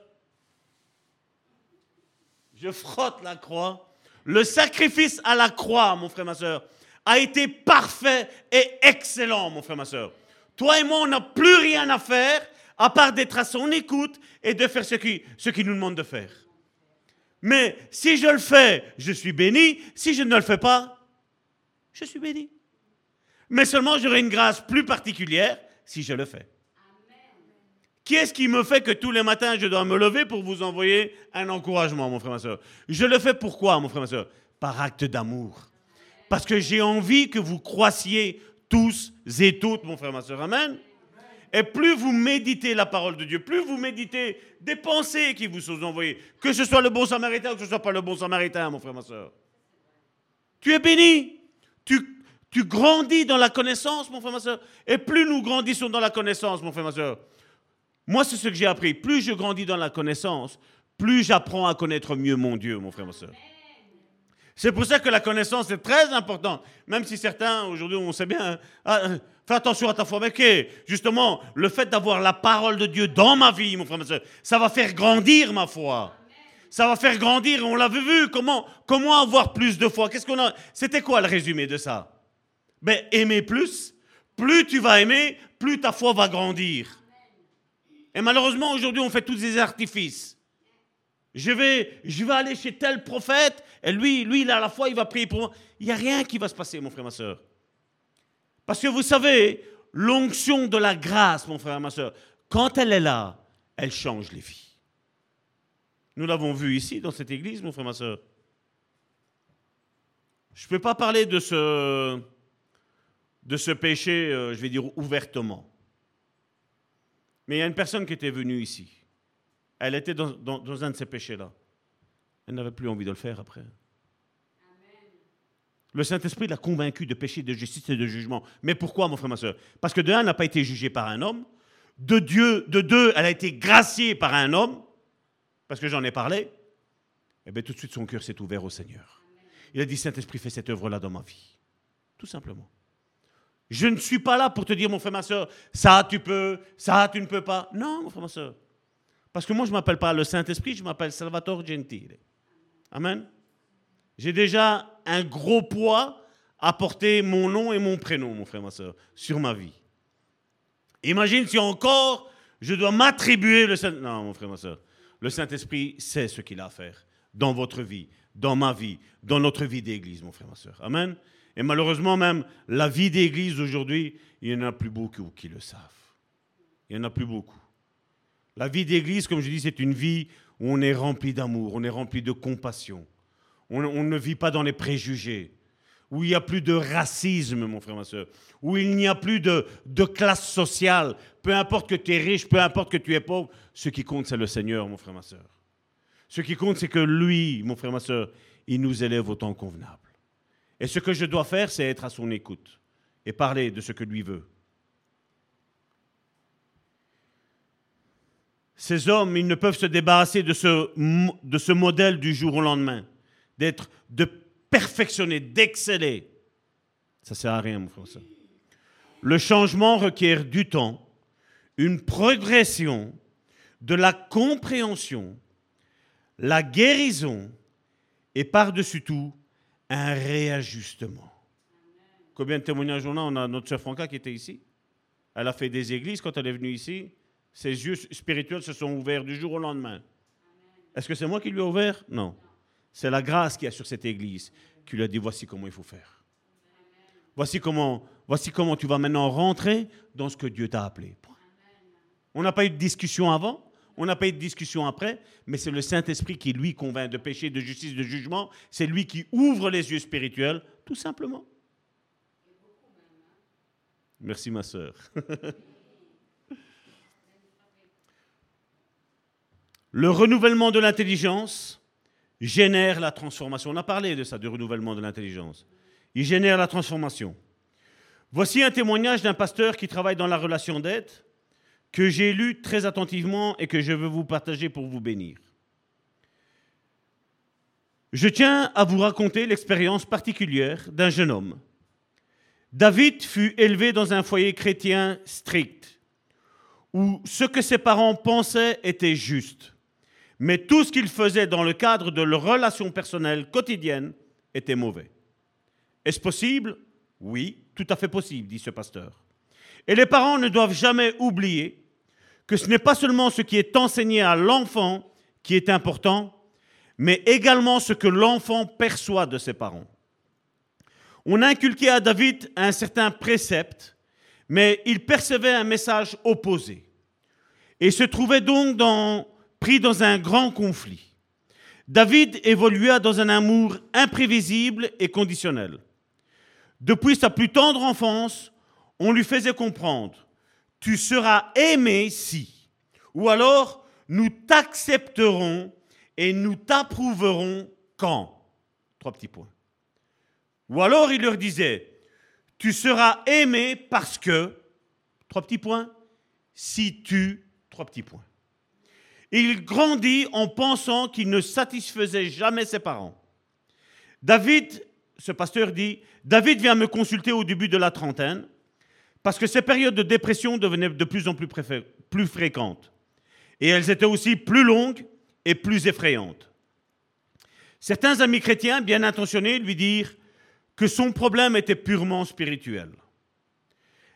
Je frotte la croix. Le sacrifice à la croix, mon frère, ma soeur, a été parfait et excellent, mon frère, ma soeur. Toi et moi, on n'a plus rien à faire à part d'être à son écoute et de faire ce qu'il ce qui nous demande de faire. Mais si je le fais, je suis béni. Si je ne le fais pas, je suis béni. Mais seulement j'aurai une grâce plus particulière si je le fais. Qui est-ce qui me fait que tous les matins je dois me lever pour vous envoyer un encouragement, mon frère, ma soeur? Je le fais pourquoi, mon frère, ma soeur? Par acte d'amour. Parce que j'ai envie que vous croissiez tous et toutes, mon frère, ma soeur. Amen. Et plus vous méditez la parole de Dieu, plus vous méditez des pensées qui vous sont envoyées, que ce soit le bon samaritain ou que ce soit pas le bon samaritain, mon frère, ma soeur. Tu es béni. Tu, tu grandis dans la connaissance, mon frère, ma soeur. Et plus nous grandissons dans la connaissance, mon frère, ma soeur, moi, c'est ce que j'ai appris. Plus je grandis dans la connaissance, plus j'apprends à connaître mieux mon Dieu, mon frère, ma soeur. C'est pour ça que la connaissance est très importante. Même si certains, aujourd'hui, on sait bien, hein, ah, euh, fais attention à ta foi. Mais justement, le fait d'avoir la parole de Dieu dans ma vie, mon frère, ma ça va faire grandir ma foi. Ça va faire grandir. On l'avait vu. Comment, comment avoir plus de foi Qu'est-ce qu'on a? C'était quoi le résumé de ça? Ben, aimer plus. Plus tu vas aimer, plus ta foi va grandir. Et malheureusement, aujourd'hui, on fait tous des artifices. Je vais, aller chez tel prophète, et lui, lui, il a la foi, il va prier pour moi. Il n'y a rien qui va se passer, mon frère, ma soeur. Parce que vous savez, l'onction de la grâce, mon frère, ma soeur, quand elle est là, elle change les vies. Nous l'avons vu ici, dans cette église, mon frère, ma soeur. Je ne peux pas parler de ce, de ce péché, euh, je vais dire, ouvertement. Mais il y a une personne qui était venue ici. Elle était dans, un de ces péchés-là. Elle n'avait plus envie de le faire après. Le Saint-Esprit l'a convaincu de péché, de justice et de jugement. Mais pourquoi, mon frère, ma soeur? Parce que de un, elle n'a pas été jugée par un homme. De, Dieu, de deux, elle a été graciée par un homme. Parce que j'en ai parlé. Et eh bien tout de suite, son cœur s'est ouvert au Seigneur. Il a dit, Saint-Esprit, fais cette œuvre-là dans ma vie. Tout simplement. Je ne suis pas là pour te dire, mon frère, ma soeur, ça tu peux, ça tu ne peux pas. Non, mon frère, ma soeur. Parce que moi, je ne m'appelle pas le Saint-Esprit, je m'appelle Salvatore Gentile. Amen. J'ai déjà un gros poids à porter mon nom et mon prénom, mon frère, ma soeur, sur ma vie. Imagine si encore je dois m'attribuer le Saint... Non, mon frère, ma soeur. Le Saint-Esprit sait ce qu'il a à faire dans votre vie, dans ma vie, dans notre vie d'église, mon frère, ma soeur. Amen. Et malheureusement même, la vie d'église aujourd'hui, il n'y en a plus beaucoup qui le savent. Il n'y en a plus beaucoup. La vie d'église, comme je dis, c'est une vie où on est rempli d'amour, on est rempli de compassion. On, ne vit pas dans les préjugés. Où il n'y a plus de racisme, mon frère, ma soeur. Où il n'y a plus de, de classe sociale. Peu importe que tu es riche, peu importe que tu es pauvre. Ce qui compte, c'est le Seigneur, mon frère, ma soeur. Ce qui compte, c'est que lui, mon frère, ma soeur, il nous élève au temps convenable. Et ce que je dois faire, c'est être à son écoute et parler de ce que lui veut. Ces hommes, ils ne peuvent se débarrasser de ce, de ce modèle du jour au lendemain, d'être, de perfectionner, d'exceller. Ça sert à rien, mon frère. Le changement requiert du temps, une progression, de la compréhension, la guérison et par-dessus tout, un réajustement. Combien de témoignages on a? On a notre sœur Franca qui était ici. Elle a fait des églises quand elle est venue ici. Ses yeux spirituels se sont ouverts du jour au lendemain. Est-ce que c'est moi qui lui ai ouvert? Non. C'est la grâce qui a sur cette église qui lui a dit voici comment il faut faire. Voici comment, voici comment tu vas maintenant rentrer dans ce que Dieu t'a appelé. On n'a pas eu de discussion avant. On n'a pas eu de discussion après, mais c'est le Saint-Esprit qui, lui, convainc de péché, de justice, de jugement. C'est lui qui ouvre les yeux spirituels, tout simplement. Merci, ma sœur. le renouvellement de l'intelligence génère la transformation. On a parlé de ça, du renouvellement de l'intelligence. Il génère la transformation. Voici un témoignage d'un pasteur qui travaille dans la relation d'aide que j'ai lu très attentivement et que je veux vous partager pour vous bénir. Je tiens à vous raconter l'expérience particulière d'un jeune homme. David fut élevé dans un foyer chrétien strict, où ce que ses parents pensaient était juste, mais tout ce qu'il faisait dans le cadre de leurs relations personnelles quotidiennes était mauvais. Est-ce possible? Oui, tout à fait possible, dit ce pasteur. Et les parents ne doivent jamais oublier que ce n'est pas seulement ce qui est enseigné à l'enfant qui est important, mais également ce que l'enfant perçoit de ses parents. On a inculqué à David un certain précepte, mais il percevait un message opposé et se trouvait donc pris dans un grand conflit. David évolua dans un amour imprévisible et conditionnel. Depuis sa plus tendre enfance, on lui faisait comprendre tu seras aimé si. Ou alors, nous t'accepterons et nous t'approuverons quand? Trois petits points. Ou alors, il leur disait, tu seras aimé parce que, trois petits points, si tu, trois petits points. Il grandit en pensant qu'il ne satisfaisait jamais ses parents. David, ce pasteur dit, David vient me consulter au début de la trentaine parce que ces périodes de dépression devenaient de plus en plus, plus fréquentes. Et elles étaient aussi plus longues et plus effrayantes. Certains amis chrétiens bien intentionnés lui dirent que son problème était purement spirituel.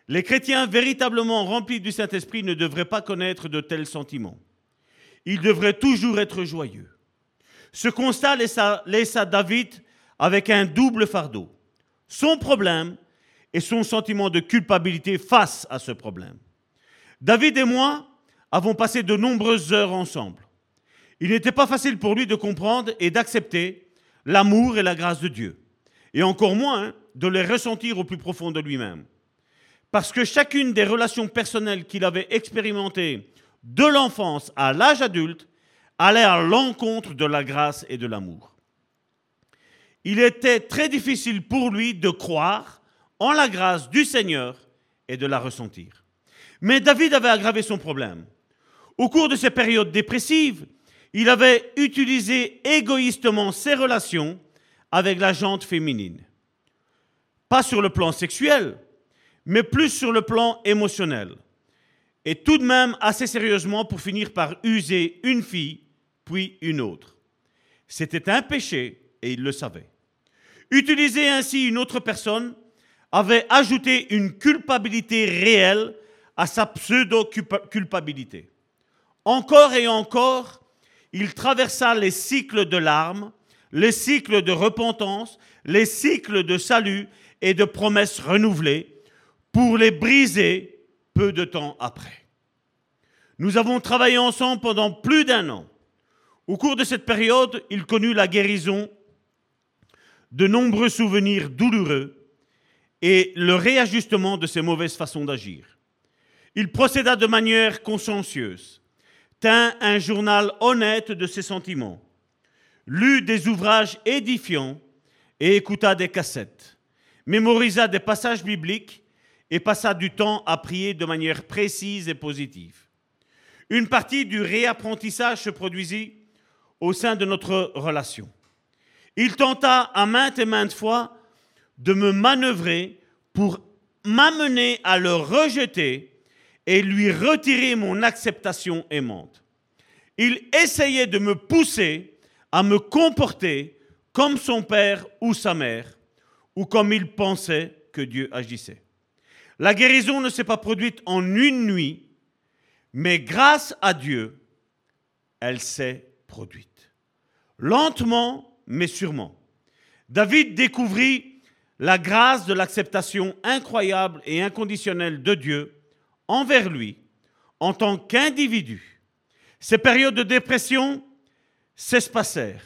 Les chrétiens véritablement remplis du Saint-Esprit ne devraient pas connaître de tels sentiments. Ils devraient toujours être joyeux. Ce constat laissa, laissa David avec un double fardeau. Son problème et son sentiment de culpabilité face à ce problème. David et moi avons passé de nombreuses heures ensemble. Il n'était pas facile pour lui de comprendre et d'accepter l'amour et la grâce de Dieu, et encore moins de les ressentir au plus profond de lui-même. Parce que chacune des relations personnelles qu'il avait expérimentées de l'enfance à l'âge adulte allait à l'encontre de la grâce et de l'amour. Il était très difficile pour lui de croire en la grâce du Seigneur et de la ressentir. Mais David avait aggravé son problème. Au cours de ces périodes dépressives, il avait utilisé égoïstement ses relations avec la jante féminine. Pas sur le plan sexuel, mais plus sur le plan émotionnel. Et tout de même assez sérieusement pour finir par user une fille, puis une autre. C'était un péché et il le savait. Utiliser ainsi une autre personne avait ajouté une culpabilité réelle à sa pseudo-culpabilité. Encore et encore, il traversa les cycles de larmes, les cycles de repentance, les cycles de salut et de promesses renouvelées pour les briser peu de temps après. Nous avons travaillé ensemble pendant plus d'un an. Au cours de cette période, il connut la guérison de nombreux souvenirs douloureux et le réajustement de ses mauvaises façons d'agir. Il procéda de manière consciencieuse tint un journal honnête de ses sentiments, lut des ouvrages édifiants et écouta des cassettes, mémorisa des passages bibliques et passa du temps à prier de manière précise et positive. Une partie du réapprentissage se produisit au sein de notre relation. Il tenta à maintes et maintes fois de me manœuvrer pour m'amener à le rejeter et lui retirer mon acceptation aimante. Il essayait de me pousser à me comporter comme son père ou sa mère, ou comme il pensait que Dieu agissait. La guérison ne s'est pas produite en une nuit, mais grâce à Dieu, elle s'est produite. Lentement, mais sûrement. David découvrit la grâce de l'acceptation incroyable et inconditionnelle de Dieu envers lui en tant qu'individu. Ces périodes de dépression s'espacèrent.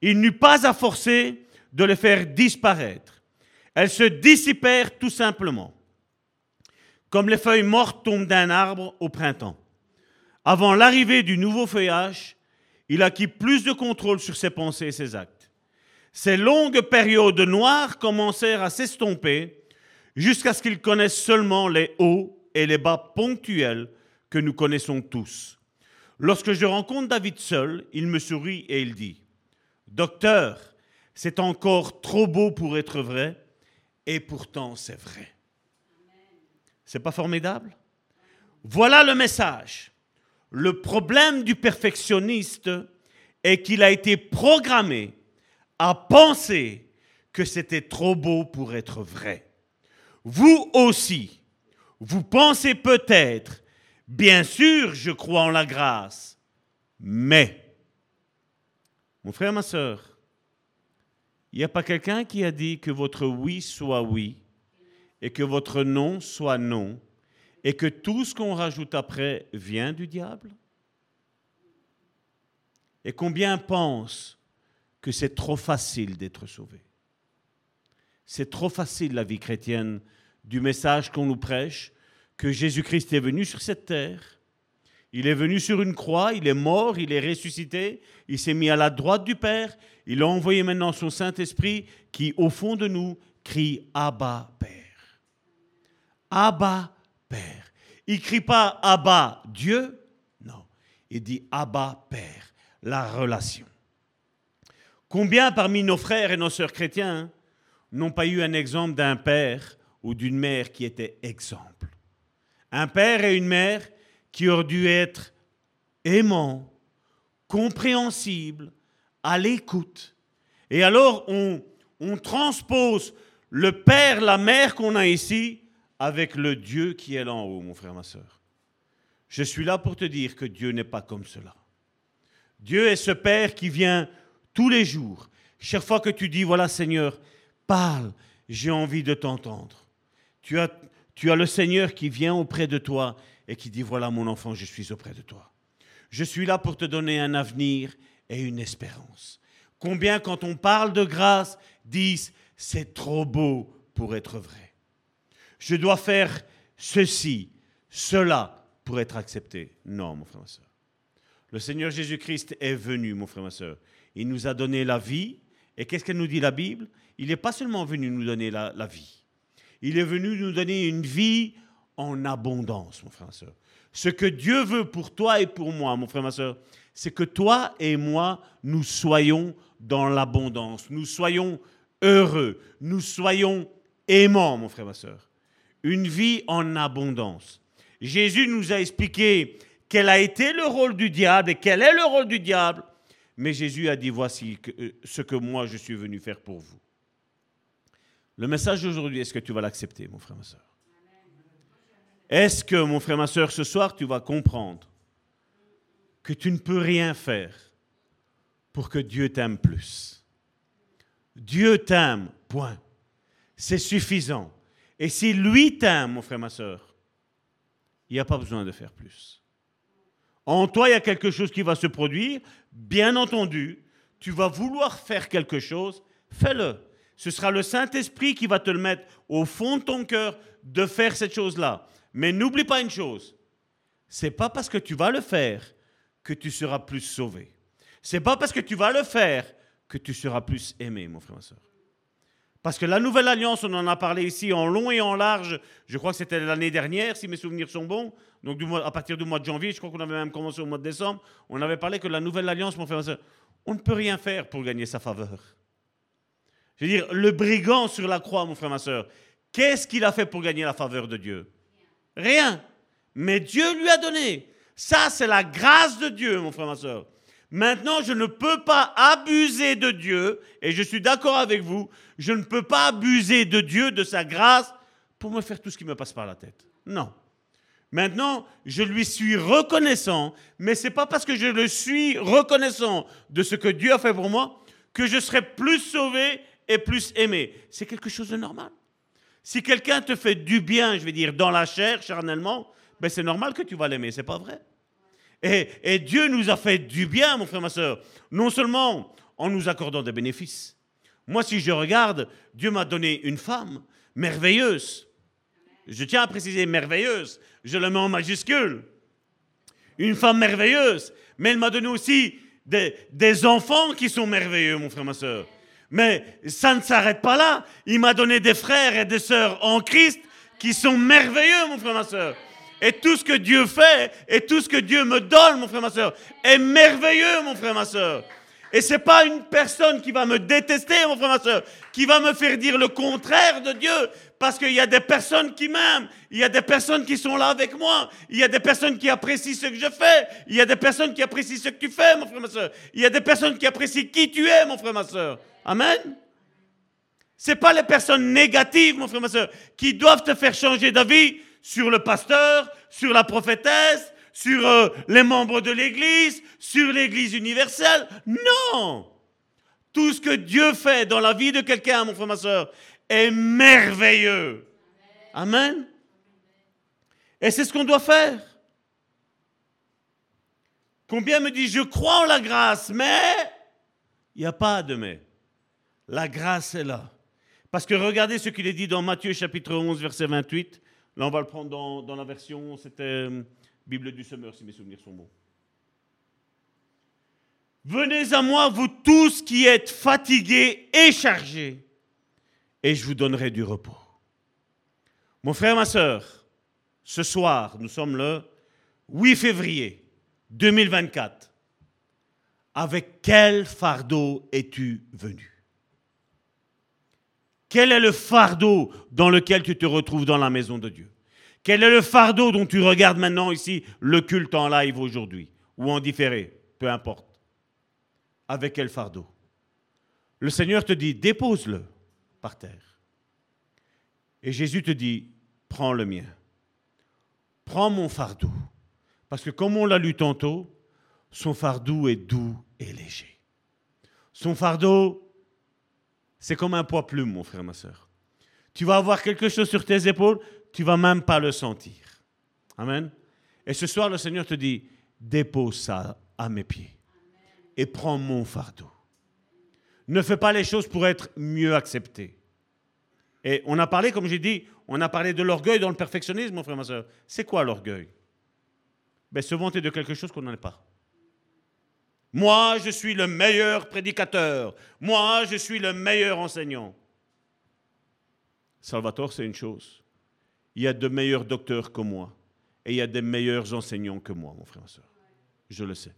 Il n'eut pas à forcer de les faire disparaître. Elles se dissipèrent tout simplement, comme les feuilles mortes tombent d'un arbre au printemps. Avant l'arrivée du nouveau feuillage, il acquit plus de contrôle sur ses pensées et ses actes. Ces longues périodes noires commencèrent à s'estomper jusqu'à ce qu'il connaisse seulement les hauts et les bas ponctuels que nous connaissons tous. Lorsque je rencontre David seul, il me sourit et il dit, Docteur, c'est encore trop beau pour être vrai, et pourtant c'est vrai. C'est pas formidable? Voilà le message. Le problème du perfectionniste est qu'il a été programmé à penser que c'était trop beau pour être vrai. Vous aussi, vous pensez peut-être, bien sûr, je crois en la grâce, mais, mon frère, ma soeur, il n'y a pas quelqu'un qui a dit que votre oui soit oui? Et que votre non soit non et que tout ce qu'on rajoute après vient du diable? Et combien pensent que c'est trop facile d'être sauvé? C'est trop facile la vie chrétienne du message qu'on nous prêche, que Jésus-Christ est venu sur cette terre. Il est venu sur une croix, il est mort, il est ressuscité, il s'est mis à la droite du Père, il a envoyé maintenant son Saint-Esprit qui, au fond de nous, crie Abba Père. Abba Père. Il crie pas Abba Dieu, non. Il dit Abba Père, la relation. Combien parmi nos frères et nos sœurs chrétiens n'ont pas eu un exemple d'un père ou d'une mère qui était exemple? Un père et une mère qui auraient dû être aimants, compréhensibles, à l'écoute. Et alors on, on transpose le père, la mère qu'on a ici avec le Dieu qui est là en haut, mon frère, ma soeur. Je suis là pour te dire que Dieu n'est pas comme cela. Dieu est ce Père qui vient tous les jours. Chaque fois que tu dis, voilà Seigneur, parle, j'ai envie de t'entendre. Tu as, tu as le Seigneur qui vient auprès de toi et qui dit, voilà mon enfant, je suis auprès de toi. Je suis là pour te donner un avenir et une espérance. Combien quand on parle de grâce disent, c'est trop beau pour être vrai. Je dois faire ceci, cela pour être accepté. Non, mon frère, ma soeur. Le Seigneur Jésus-Christ est venu, mon frère, ma soeur. Il nous a donné la vie. Et qu'est-ce qu'elle nous dit la Bible? Il n'est pas seulement venu nous donner la, vie. Il est venu nous donner une vie en abondance, mon frère, ma soeur. Ce que Dieu veut pour toi et pour moi, mon frère, ma soeur, c'est que toi et moi, nous soyons dans l'abondance. Nous soyons heureux. Nous soyons aimants, mon frère, ma soeur. Une vie en abondance. Jésus nous a expliqué quel a été le rôle du diable et quel est le rôle du diable. Mais Jésus a dit, voici euh, ce que moi je suis venu faire pour vous. Le message d'aujourd'hui, est-ce que tu vas l'accepter, mon frère, ma soeur? Est-ce que, mon frère, ma soeur, ce soir, tu vas comprendre que tu ne peux rien faire pour que Dieu t'aime plus? Dieu t'aime, point. C'est suffisant. Et si lui t'aime, mon frère, ma soeur, il n'y a pas besoin de faire plus. En toi, il y a quelque chose qui va se produire. Bien entendu, tu vas vouloir faire quelque chose, fais-le. Ce sera le Saint-Esprit qui va te le mettre au fond de ton cœur de faire cette chose-là. Mais n'oublie pas une chose, c'est pas parce que tu vas le faire que tu seras plus sauvé. C'est pas parce que tu vas le faire que tu seras plus aimé, mon frère, ma soeur. Parce que la nouvelle alliance, on en a parlé ici en long et en large, je crois que c'était l'année dernière, si mes souvenirs sont bons, donc à partir du mois de janvier, je crois qu'on avait même commencé au mois de décembre, on avait parlé que la nouvelle alliance, mon frère, on ne peut rien faire pour gagner sa faveur. Je veux dire, le brigand sur la croix, mon frère, ma soeur, qu'est-ce qu'il a fait pour gagner la faveur de Dieu? Rien. Mais Dieu lui a donné. Ça, c'est la grâce de Dieu, mon frère, ma soeur. Maintenant, je ne peux pas abuser de Dieu, et je suis d'accord avec vous, je ne peux pas abuser de Dieu, de sa grâce, pour me faire tout ce qui me passe par la tête. Non. Maintenant, je lui suis reconnaissant, mais ce n'est pas parce que je le suis reconnaissant de ce que Dieu a fait pour moi que je serai plus sauvé et plus aimé. C'est quelque chose de normal. Si quelqu'un te fait du bien, je vais dire, dans la chair, charnellement, ben c'est normal que tu vas l'aimer, c'est pas vrai et, Dieu nous a fait du bien, mon frère, ma soeur. Non seulement en nous accordant des bénéfices. Moi, si je regarde, Dieu m'a donné une femme merveilleuse. Je tiens à préciser merveilleuse. Je le mets en majuscule. Une femme merveilleuse. Mais elle m'a donné aussi des, enfants qui sont merveilleux, mon frère, ma soeur. Mais ça ne s'arrête pas là. Il m'a donné des frères et des sœurs en Christ qui sont merveilleux, mon frère, ma soeur. Et tout ce que Dieu fait et tout ce que Dieu me donne, mon frère, ma soeur, est merveilleux, mon frère, ma soeur. Et ce n'est pas une personne qui va me détester, mon frère, ma soeur, qui va me faire dire le contraire de Dieu. Parce qu'il y a des personnes qui m'aiment, il y a des personnes qui sont là avec moi, il y a des personnes qui apprécient ce que je fais, il y a des personnes qui apprécient ce que tu fais, mon frère, ma soeur. Il y a des personnes qui apprécient qui tu es, mon frère, ma soeur. Amen. Ce pas les personnes négatives, mon frère, ma soeur, qui doivent te faire changer d'avis sur le pasteur, sur la prophétesse, sur euh, les membres de l'Église, sur l'Église universelle. Non Tout ce que Dieu fait dans la vie de quelqu'un, mon frère, ma soeur, est merveilleux. Amen. Et c'est ce qu'on doit faire. Combien me dit, je crois en la grâce, mais il n'y a pas de mais. La grâce est là. Parce que regardez ce qu'il est dit dans Matthieu chapitre 11, verset 28. Là, on va le prendre dans, la version, c'était euh, Bible du Semeur, si mes souvenirs sont bons. Venez à moi, vous tous qui êtes fatigués et chargés, et je vous donnerai du repos. Mon frère, ma soeur, ce soir, nous sommes le 8 février 2024. avec quel fardeau es-tu venu? Quel est le fardeau dans lequel tu te retrouves dans la maison de Dieu? Quel est le fardeau dont tu regardes maintenant ici le culte en live aujourd'hui? Ou en différé, peu importe Avec quel fardeau? Le Seigneur te dit, dépose-le par terre. Et Jésus te dit, prends le mien. Prends mon fardeau. Parce que comme on l'a lu tantôt, son fardeau est doux et léger. Son fardeau, c'est comme un poids plume, mon frère, ma soeur. Tu vas avoir quelque chose sur tes épaules, tu vas même pas le sentir. Amen. Et ce soir, le Seigneur te dit, dépose ça à mes pieds et prends mon fardeau. Ne fais pas les choses pour être mieux accepté. Et on a parlé, comme j'ai dit, on a parlé de l'orgueil dans le perfectionnisme, mon frère, ma soeur. C'est quoi l'orgueil? Ben, Se vanter de quelque chose qu'on n'en est pas. Moi, je suis le meilleur prédicateur. Moi, je suis le meilleur enseignant. Salvatore, c'est une chose. Il y a de meilleurs docteurs que moi. Et il y a des meilleurs enseignants que moi, mon frère et soeur. Je le sais.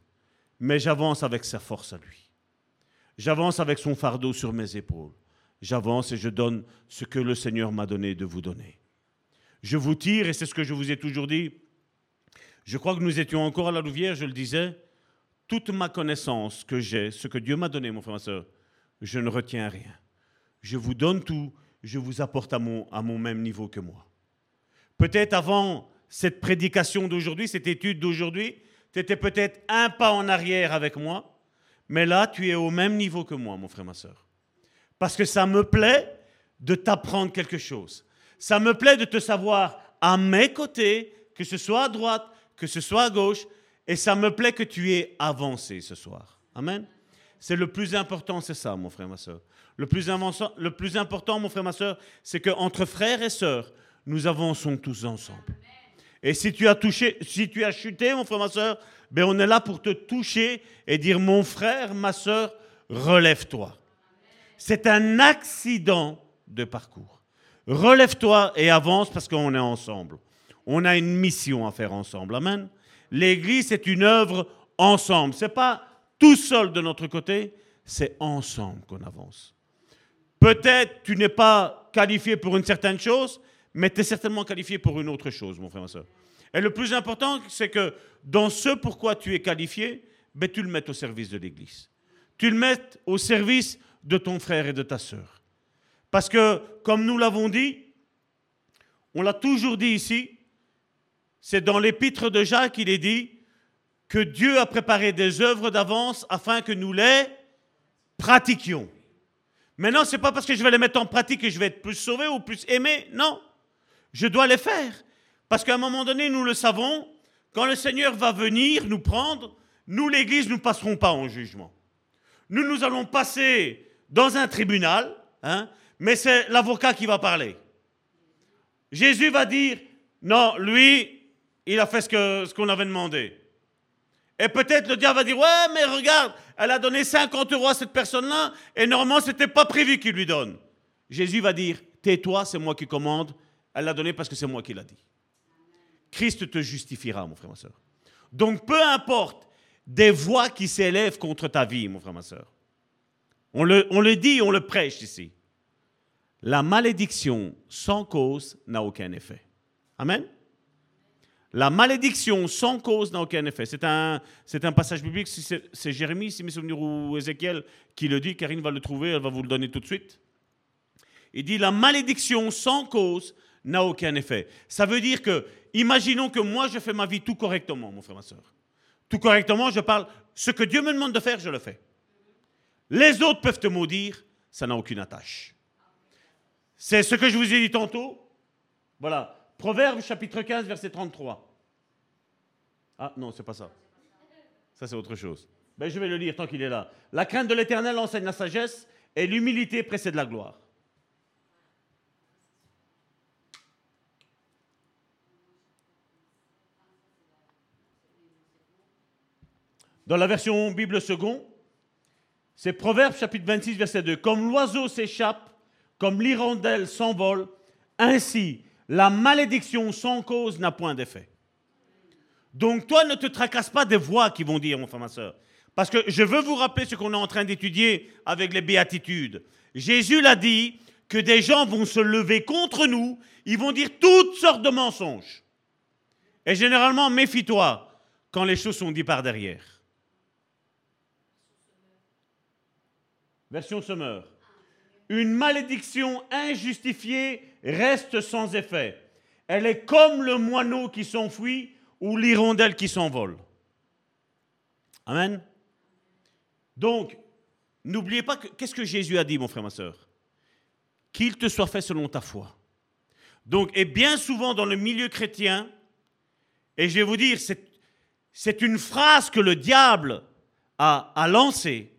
Mais j'avance avec sa force à lui. J'avance avec son fardeau sur mes épaules. J'avance et je donne ce que le Seigneur m'a donné de vous donner. Je vous tire, et c'est ce que je vous ai toujours dit. Je crois que nous étions encore à la Louvière, je le disais toute ma connaissance que j'ai, ce que Dieu m'a donné, mon frère, ma soeur, je ne retiens rien. Je vous donne tout, je vous apporte à mon, à mon même niveau que moi. Peut-être avant cette prédication d'aujourd'hui, cette étude d'aujourd'hui, tu étais peut-être un pas en arrière avec moi, mais là, tu es au même niveau que moi, mon frère, ma soeur. Parce que ça me plaît de t'apprendre quelque chose. Ça me plaît de te savoir à mes côtés, que ce soit à droite, que ce soit à gauche, et ça me plaît que tu aies avancé ce soir. Amen. C'est le plus important, c'est ça, mon frère, ma soeur. Le plus, important, mon frère, ma soeur, c'est qu'entre frères et sœurs, nous avançons tous ensemble. Et si tu as touché, si tu as chuté, mon frère, ma soeur, ben on est là pour te toucher et dire, mon frère, ma soeur, relève-toi. C'est un accident de parcours. Relève-toi et avance parce qu'on est ensemble. On a une mission à faire ensemble. Amen. L'Église, c'est une œuvre ensemble. Ce n'est pas tout seul de notre côté, c'est ensemble qu'on avance. Peut-être tu n'es pas qualifié pour une certaine chose, mais tu es certainement qualifié pour une autre chose, mon frère, ma soeur. Et le plus important, c'est que dans ce pourquoi tu es qualifié, ben, tu le mettes au service de l'Église. Tu le mettes au service de ton frère et de ta soeur. Parce que, comme nous l'avons dit, on l'a toujours dit ici, c'est dans l'épître de Jacques qu'il est dit que Dieu a préparé des œuvres d'avance afin que nous les pratiquions. Maintenant, ce n'est pas parce que je vais les mettre en pratique que je vais être plus sauvé ou plus aimé. Non, je dois les faire. Parce qu'à un moment donné, nous le savons, quand le Seigneur va venir nous prendre, nous, l'Église, nous ne passerons pas en jugement. Nous, nous allons passer dans un tribunal, hein, mais c'est l'avocat qui va parler. Jésus va dire, non, lui, il a fait ce qu'on avait demandé. Et peut-être le diable va dire, ouais, mais regarde, elle a donné 50 euros à cette personne-là, et normalement, ce n'était pas prévu qu'il lui donne. Jésus va dire, tais-toi, c'est moi qui commande, elle l'a donné parce que c'est moi qui l'a dit. Christ te justifiera, mon frère, ma soeur. Donc, peu importe des voix qui s'élèvent contre ta vie, mon frère, ma soeur. On le, on le dit, on le prêche ici. La malédiction sans cause n'a aucun effet. Amen? La malédiction sans cause n'a aucun effet. C'est un, c'est un passage biblique, c'est Jérémie, si mes souvenirs, ou Ézéchiel qui le dit. Karine va le trouver, elle va vous le donner tout de suite. Il dit la malédiction sans cause n'a aucun effet. Ça veut dire que, imaginons que moi je fais ma vie tout correctement, mon frère, ma soeur. Tout correctement, je parle, ce que Dieu me demande de faire, je le fais. Les autres peuvent te maudire, ça n'a aucune attache. C'est ce que je vous ai dit tantôt. Voilà. Proverbe chapitre 15, verset 33. Ah non, c'est pas ça. Ça, c'est autre chose. Ben, je vais le lire tant qu'il est là. La crainte de l'éternel enseigne la sagesse et l'humilité précède la gloire. Dans la version Bible second, c'est Proverbe chapitre 26, verset 2. Comme l'oiseau s'échappe, comme l'hirondelle s'envole, ainsi la malédiction sans cause n'a point d'effet. Donc toi, ne te tracasse pas des voix qui vont dire, mon frère, ma soeur. Parce que je veux vous rappeler ce qu'on est en train d'étudier avec les béatitudes. Jésus l'a dit que des gens vont se lever contre nous, ils vont dire toutes sortes de mensonges. Et généralement, méfie-toi quand les choses sont dites par derrière. Version Semeur. Une malédiction injustifiée reste sans effet. Elle est comme le moineau qui s'enfuit ou l'hirondelle qui s'envole. Amen. Donc, n'oubliez pas que qu'est-ce que Jésus a dit, mon frère, ma soeur Qu'il te soit fait selon ta foi. Donc, et bien souvent dans le milieu chrétien, et je vais vous dire, c'est une phrase que le diable a, a lancée.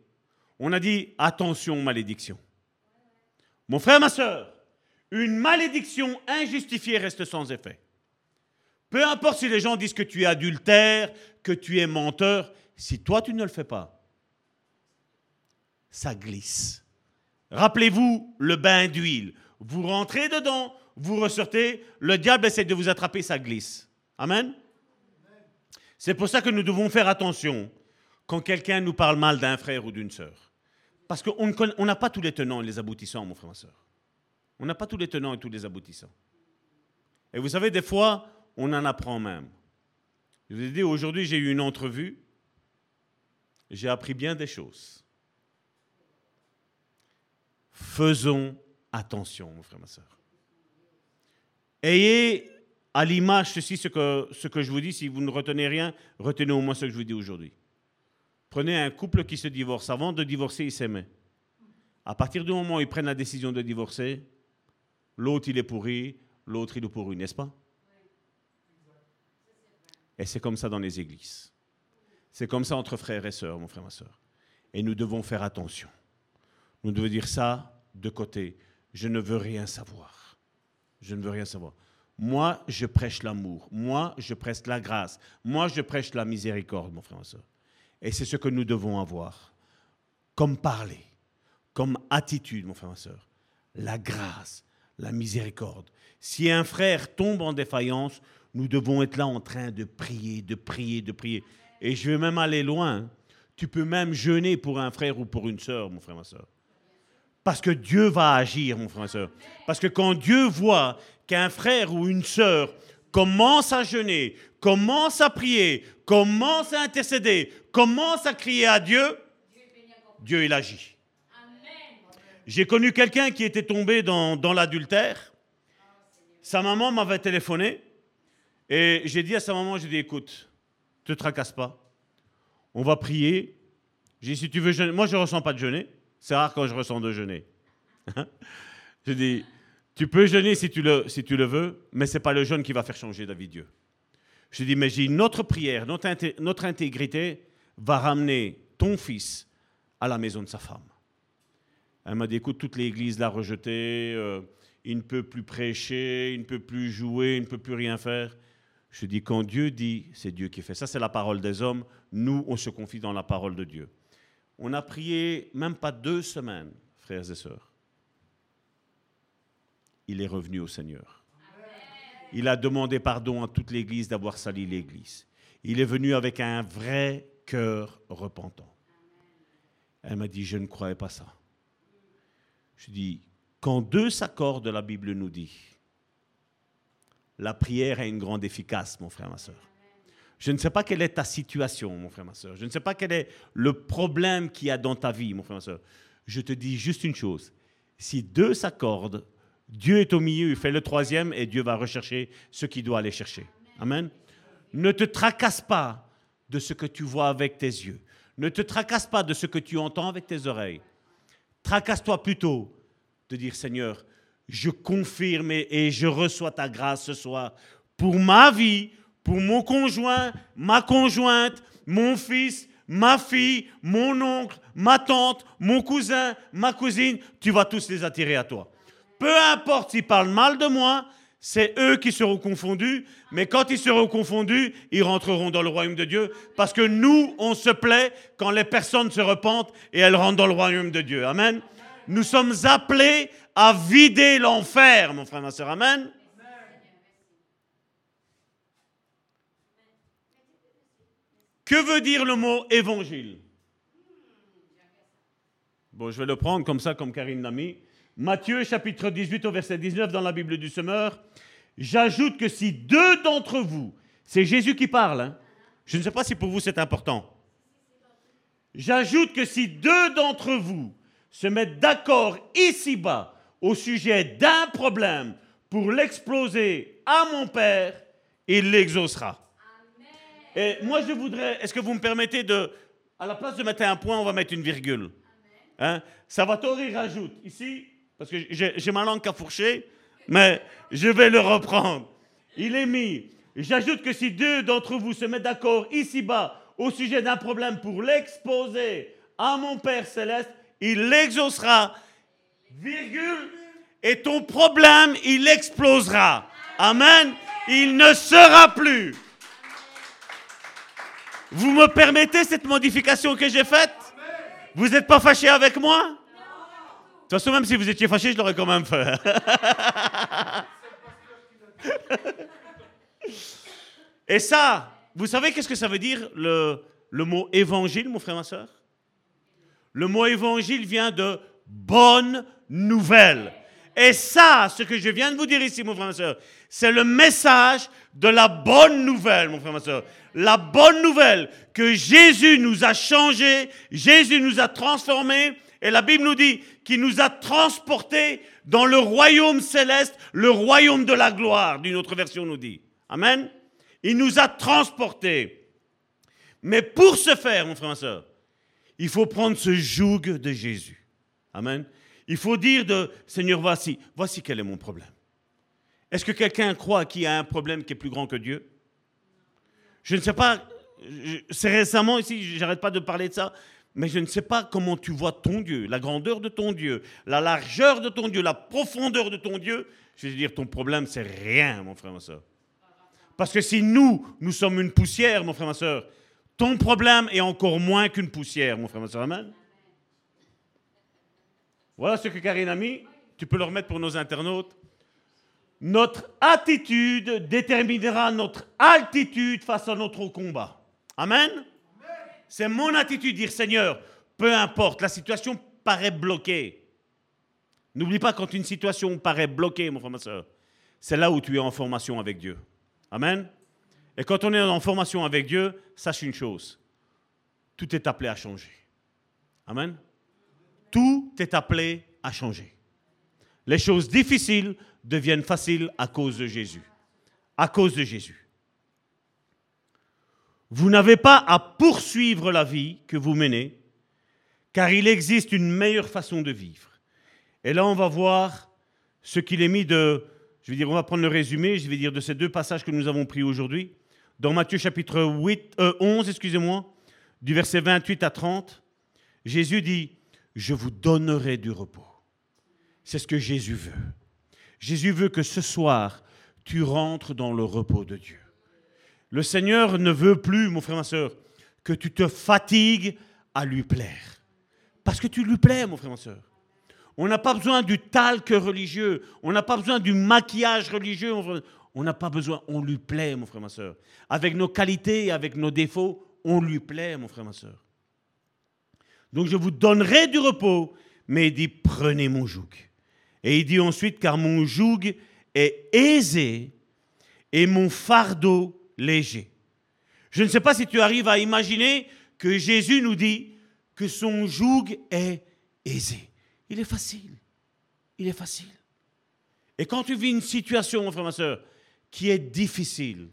On a dit attention malédiction. Mon frère, ma soeur, une malédiction injustifiée reste sans effet. Peu importe si les gens disent que tu es adultère, que tu es menteur, si toi tu ne le fais pas, ça glisse. Rappelez-vous le bain d'huile. Vous rentrez dedans, vous ressortez, le diable essaie de vous attraper, ça glisse. Amen. C'est pour ça que nous devons faire attention quand quelqu'un nous parle mal d'un frère ou d'une sœur. Parce qu'on n'a pas tous les tenants et les aboutissants, mon frère, ma soeur. On n'a pas tous les tenants et tous les aboutissants. Et vous savez, des fois, on en apprend même. Je vous ai dit, aujourd'hui, j'ai eu une entrevue. J'ai appris bien des choses. Faisons attention, mon frère, ma soeur. Ayez à l'image ceci, ce que, ce que je vous dis. Si vous ne retenez rien, retenez au moins ce que je vous dis aujourd'hui. Prenez un couple qui se divorce. Avant de divorcer, ils s'aimaient. À partir du moment où ils prennent la décision de divorcer, l'autre il est pourri, l'autre il est pourri, n'est-ce pas? Et c'est comme ça dans les églises. C'est comme ça entre frères et sœurs, mon frère, ma sœur. Et nous devons faire attention. Nous devons dire ça de côté. Je ne veux rien savoir. Je ne veux rien savoir. Moi, je prêche l'amour. Moi, je prêche la grâce. Moi, je prêche la miséricorde, mon frère, ma soeur. Et c'est ce que nous devons avoir. Comme parler, comme attitude, mon frère, ma soeur. La grâce, la miséricorde. Si un frère tombe en défaillance, nous devons être là en train de prier, de prier, de prier. Et je vais même aller loin. Tu peux même jeûner pour un frère ou pour une sœur, mon frère, ma soeur. Parce que Dieu va agir, mon frère, ma soeur. Parce que quand Dieu voit qu'un frère ou une sœur commence à jeûner, commence à prier, commence à intercéder, commence à crier à Dieu, Dieu, il agit. J'ai connu quelqu'un qui était tombé dans, dans l'adultère. Sa maman m'avait téléphoné et j'ai dit à sa maman, j'ai dit, écoute, te tracasse pas. On va prier. J'ai dit, si tu veux jeûner, moi je ne ressens pas de jeûner. C'est rare quand je ressens de jeûner. j'ai dit, tu peux jeûner si tu le, si tu le veux, mais ce n'est pas le jeûne qui va faire changer David Dieu. Je dis, mais notre prière, notre, notre intégrité va ramener ton fils à la maison de sa femme. Elle m'a dit, écoute, toute l'église l'a rejeté, euh, il ne peut plus prêcher, il ne peut plus jouer, il ne peut plus rien faire. Je dis, quand Dieu dit, c'est Dieu qui fait. Ça, c'est la parole des hommes. Nous, on se confie dans la parole de Dieu. On a prié même pas deux semaines, frères et sœurs il est revenu au Seigneur. Il a demandé pardon à toute l'Église d'avoir sali l'Église. Il est venu avec un vrai cœur repentant. Elle m'a dit, je ne croyais pas ça. Je dis, quand deux s'accordent, la Bible nous dit, la prière a une grande efficace, mon frère, ma soeur. Je ne sais pas quelle est ta situation, mon frère, ma soeur. Je ne sais pas quel est le problème qu'il y a dans ta vie, mon frère, ma soeur. Je te dis juste une chose. Si deux s'accordent, Dieu est au milieu, il fait le troisième et Dieu va rechercher ce qu'il doit aller chercher. Amen. Ne te tracasse pas de ce que tu vois avec tes yeux. Ne te tracasse pas de ce que tu entends avec tes oreilles. Tracasse-toi plutôt de dire Seigneur, je confirme et je reçois ta grâce ce soir pour ma vie, pour mon conjoint, ma conjointe, mon fils, ma fille, mon oncle, ma tante, mon cousin, ma cousine. Tu vas tous les attirer à toi. Peu importe s'ils parlent mal de moi, c'est eux qui seront confondus, mais quand ils seront confondus, ils rentreront dans le royaume de Dieu, parce que nous, on se plaît quand les personnes se repentent et elles rentrent dans le royaume de Dieu. Amen. Nous sommes appelés à vider l'enfer, mon frère, ma soeur. Amen. Que veut dire le mot évangile? Bon, je vais le prendre comme ça, comme Karine l'a. Matthieu chapitre 18 au verset 19 dans la Bible du Semeur. J'ajoute que si deux d'entre vous, c'est Jésus qui parle, hein. je ne sais pas si pour vous c'est important. J'ajoute que si deux d'entre vous se mettent d'accord ici-bas au sujet d'un problème pour l'exploser à mon Père, il l'exaucera. Et moi je voudrais, est-ce que vous me permettez de, à la place de mettre un point, on va mettre une virgule. Hein? Salvatore, rajoute ici, parce que j'ai ma langue à fourcher, mais je vais le reprendre. Il est mis. J'ajoute que si deux d'entre vous se mettent d'accord ici-bas au sujet d'un problème pour l'exposer à mon Père céleste, il l'exaucera, virgule, et ton problème, il explosera. Amen. Il ne sera plus. Vous me permettez cette modification que j'ai faite? Vous n'êtes pas fâché avec moi? Toute façon, même si vous étiez fâché, je l'aurais quand même fait. Et ça, vous savez qu'est-ce que ça veut dire le, le mot évangile, mon frère, ma soeur? Le mot évangile vient de bonne nouvelle. Et ça, ce que je viens de vous dire ici, mon frère, ma soeur, c'est le message de la bonne nouvelle, mon frère, ma soeur. La bonne nouvelle que Jésus nous a changé, Jésus nous a transformés, et la Bible nous dit qu'il nous a transportés dans le royaume céleste, le royaume de la gloire, d'une autre version nous dit. Amen. Il nous a transportés. Mais pour ce faire, mon frère, ma soeur, il faut prendre ce joug de Jésus. Amen. Il faut dire de Seigneur, voici, voici quel est mon problème. Est-ce que quelqu'un croit qu'il y a un problème qui est plus grand que Dieu? Je ne sais pas. C'est récemment ici, j'arrête pas de parler de ça mais je ne sais pas comment tu vois ton Dieu, la grandeur de ton Dieu, la largeur de ton Dieu, la profondeur de ton Dieu. Je veux dire, ton problème, c'est rien, mon frère, ma soeur. Parce que si nous, nous sommes une poussière, mon frère, ma soeur, ton problème est encore moins qu'une poussière, mon frère, ma soeur. Amen. Voilà ce que Karine a mis. Tu peux le remettre pour nos internautes. Notre attitude déterminera notre altitude face à notre combat. Amen. C'est mon attitude, dire Seigneur, peu importe, la situation paraît bloquée. N'oublie pas quand une situation paraît bloquée, mon frère, ma soeur, c'est là où tu es en formation avec Dieu. Amen. Et quand on est en formation avec Dieu, sache une chose, tout est appelé à changer. Amen. Tout est appelé à changer. Les choses difficiles deviennent faciles à cause de Jésus. À cause de Jésus. Vous n'avez pas à poursuivre la vie que vous menez, car il existe une meilleure façon de vivre. Et là, on va voir ce qu'il est mis de... Je vais dire, on va prendre le résumé, je vais dire de ces deux passages que nous avons pris aujourd'hui. Dans Matthieu chapitre 8, 11, euh, excusez-moi, du verset 28 à 30, Jésus dit, je vous donnerai du repos. C'est ce que Jésus veut. Jésus veut que ce soir, tu rentres dans le repos de Dieu. Le Seigneur ne veut plus, mon frère, ma soeur, que tu te fatigues à lui plaire. Parce que tu lui plais, mon frère, ma soeur. On n'a pas besoin du talc religieux. On n'a pas besoin du maquillage religieux. On n'a pas besoin. On lui plaît, mon frère, ma soeur. Avec nos qualités et avec nos défauts, on lui plaît, mon frère, ma soeur. Donc je vous donnerai du repos, mais il dit prenez mon joug. Et il dit ensuite car mon joug est aisé et mon fardeau léger. Je ne sais pas si tu arrives à imaginer que Jésus nous dit que son joug est aisé. Il est facile. Il est facile. Et quand tu vis une situation, mon frère, ma soeur, qui est difficile,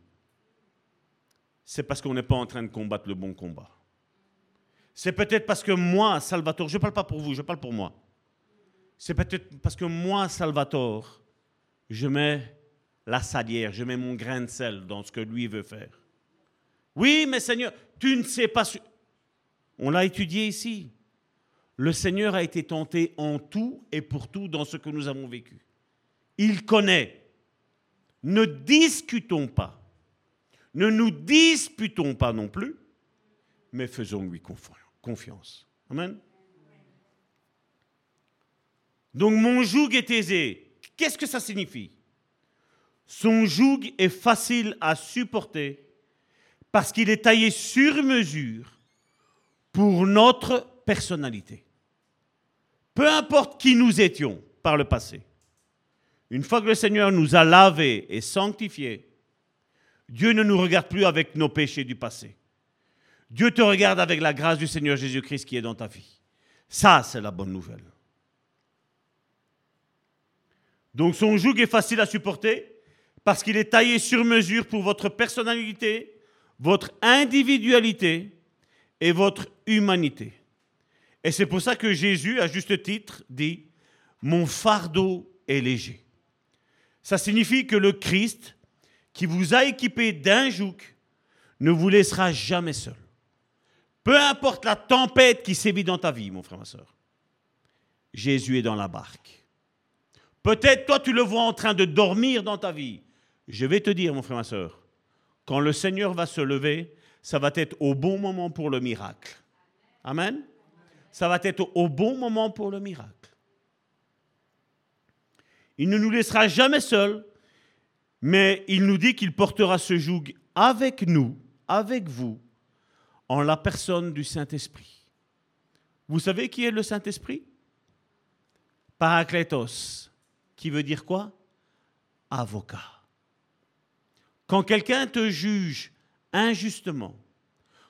c'est parce qu'on n'est pas en train de combattre le bon combat. C'est peut-être parce que moi, Salvatore, je ne parle pas pour vous, je parle pour moi. C'est peut-être parce que moi, Salvatore, je mets la salière, je mets mon grain de sel dans ce que lui veut faire. Oui, mais Seigneur, tu ne sais pas. On l'a étudié ici. Le Seigneur a été tenté en tout et pour tout dans ce que nous avons vécu. Il connaît. Ne discutons pas. Ne nous disputons pas non plus, mais faisons-lui confiance. Amen. Donc mon joug est aisé. Qu'est-ce que ça signifie? Son joug est facile à supporter parce qu'il est taillé sur mesure pour notre personnalité. peu importe qui nous étions par le passé, une fois que le Seigneur nous a lavés et sanctifiés, Dieu ne nous regarde plus avec nos péchés du passé. Dieu te regarde avec la grâce du Seigneur Jésus-Christ qui est dans ta vie. Ça, c'est la bonne nouvelle. Donc son joug est facile à supporter parce qu'il est taillé sur mesure pour votre personnalité, votre individualité et votre humanité. Et c'est pour ça que Jésus, à juste titre, dit, Mon fardeau est léger. Ça signifie que le Christ, qui vous a équipé d'un joug, ne vous laissera jamais seul. Peu importe la tempête qui sévit dans ta vie, mon frère, ma soeur, Jésus est dans la barque. Peut-être toi, tu le vois en train de dormir dans ta vie. Je vais te dire, mon frère, ma soeur, quand le Seigneur va se lever, ça va être au bon moment pour le miracle. Amen. Ça va être au bon moment pour le miracle. Il ne nous laissera jamais seuls, mais il nous dit qu'il portera ce joug avec nous, avec vous, en la personne du Saint-Esprit. Vous savez qui est le Saint-Esprit? Paraclétos, qui veut dire quoi? Avocat. Quand quelqu'un te juge injustement,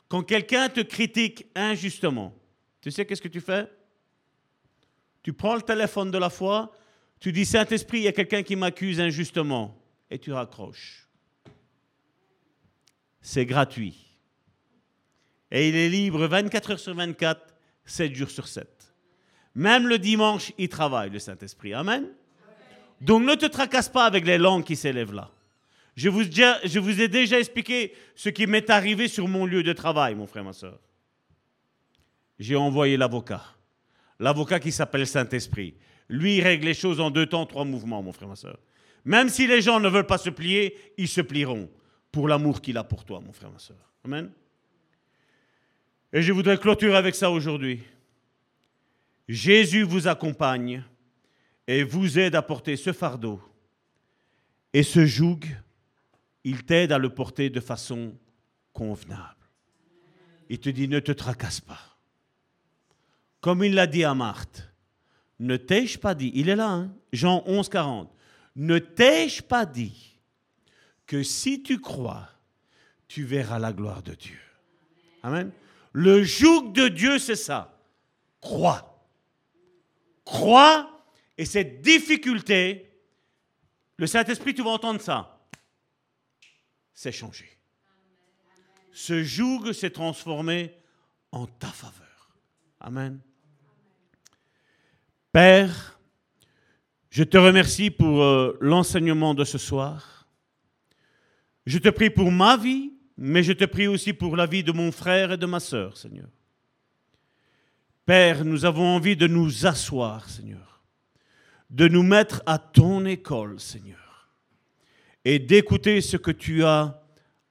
quand quelqu'un te critique injustement, tu sais qu'est-ce que tu fais? Tu prends le téléphone de la foi, tu dis Saint-Esprit, il y a quelqu'un qui m'accuse injustement, et tu raccroches. C'est gratuit. Et il est libre 24 heures sur 24, 7 jours sur 7. Même le dimanche, il travaille, le Saint-Esprit. Amen. Donc ne te tracasse pas avec les langues qui s'élèvent là. Je vous, ai déjà expliqué ce qui m'est arrivé sur mon lieu de travail, mon frère, ma soeur. J'ai envoyé l'avocat. L'avocat qui s'appelle Saint-Esprit. Lui, règle les choses en deux temps, trois mouvements, mon frère, ma soeur. Même si les gens ne veulent pas se plier, ils se plieront pour l'amour qu'il a pour toi, mon frère, ma soeur. Amen. Et je voudrais clôturer avec ça aujourd'hui. Jésus vous accompagne et vous aide à porter ce fardeau. Et ce joug, il t'aide à le porter de façon convenable. Il te dit, ne te tracasse pas. Comme il l'a dit à Marthe, ne t'ai-je pas dit, il est là, hein, Jean 11, 40, ne t'ai-je pas dit que si tu crois, tu verras la gloire de Dieu? Amen. Le joug de Dieu, c'est ça. Crois. Crois. Et cette difficulté, le Saint-Esprit, tu vas entendre ça. C'est changé. Ce joug s'est transformé en ta faveur. Amen. Père, je te remercie pour euh, l'enseignement de ce soir. Je te prie pour ma vie, mais je te prie aussi pour la vie de mon frère et de ma sœur, Seigneur. Père, nous avons envie de nous asseoir, Seigneur, de nous mettre à ton école, Seigneur, et d'écouter ce que tu as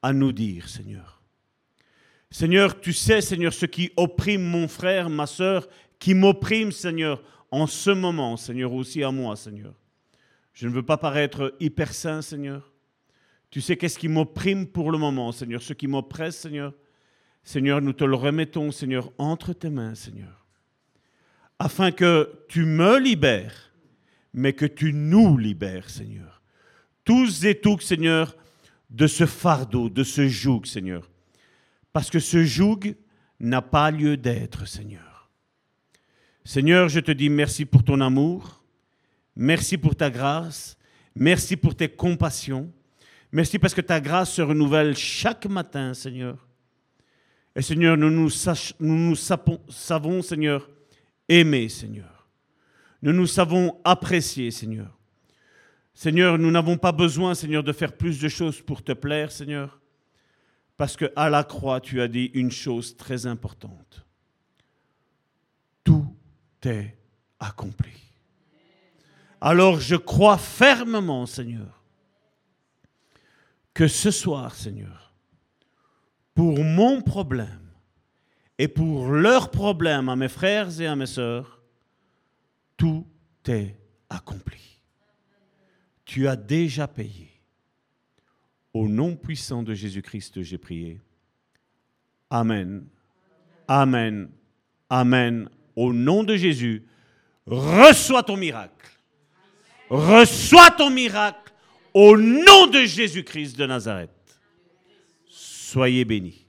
à nous dire, Seigneur. Seigneur, tu sais, Seigneur, ce qui opprime mon frère, ma sœur, qui m'opprime, Seigneur, en ce moment, Seigneur, aussi à moi, Seigneur. Je ne veux pas paraître hyper saint, Seigneur, tu sais qu'est-ce qui m'opprime pour le moment, Seigneur, ce qui m'oppresse, Seigneur. Seigneur, nous te le remettons, Seigneur, entre tes mains, Seigneur, afin que tu me libères, mais que tu nous libères, Seigneur. Tous et toutes, Seigneur, de ce fardeau, de ce joug, Seigneur. Parce que ce joug n'a pas lieu d'être, Seigneur. Seigneur, je te dis merci pour ton amour, merci pour ta grâce, merci pour tes compassions. Merci parce que ta grâce se renouvelle chaque matin, Seigneur. Et Seigneur, nous nous, nous, savons, Seigneur, aimer, Seigneur. Nous nous savons apprécier, Seigneur. Seigneur, nous n'avons pas besoin, Seigneur, de faire plus de choses pour te plaire, Seigneur. Parce que à la croix, tu as dit une chose très importante. Tout est accompli. Alors je crois fermement, Seigneur, que ce soir, Seigneur, pour mon problème et pour leur problème à mes frères et à mes sœurs, tout est accompli. Tu as déjà payé. Au nom puissant de Jésus-Christ, j'ai prié. Amen. Amen. Amen. Au nom de Jésus, reçois ton miracle. Reçois ton miracle au nom de Jésus-Christ de Nazareth. Soyez bénis.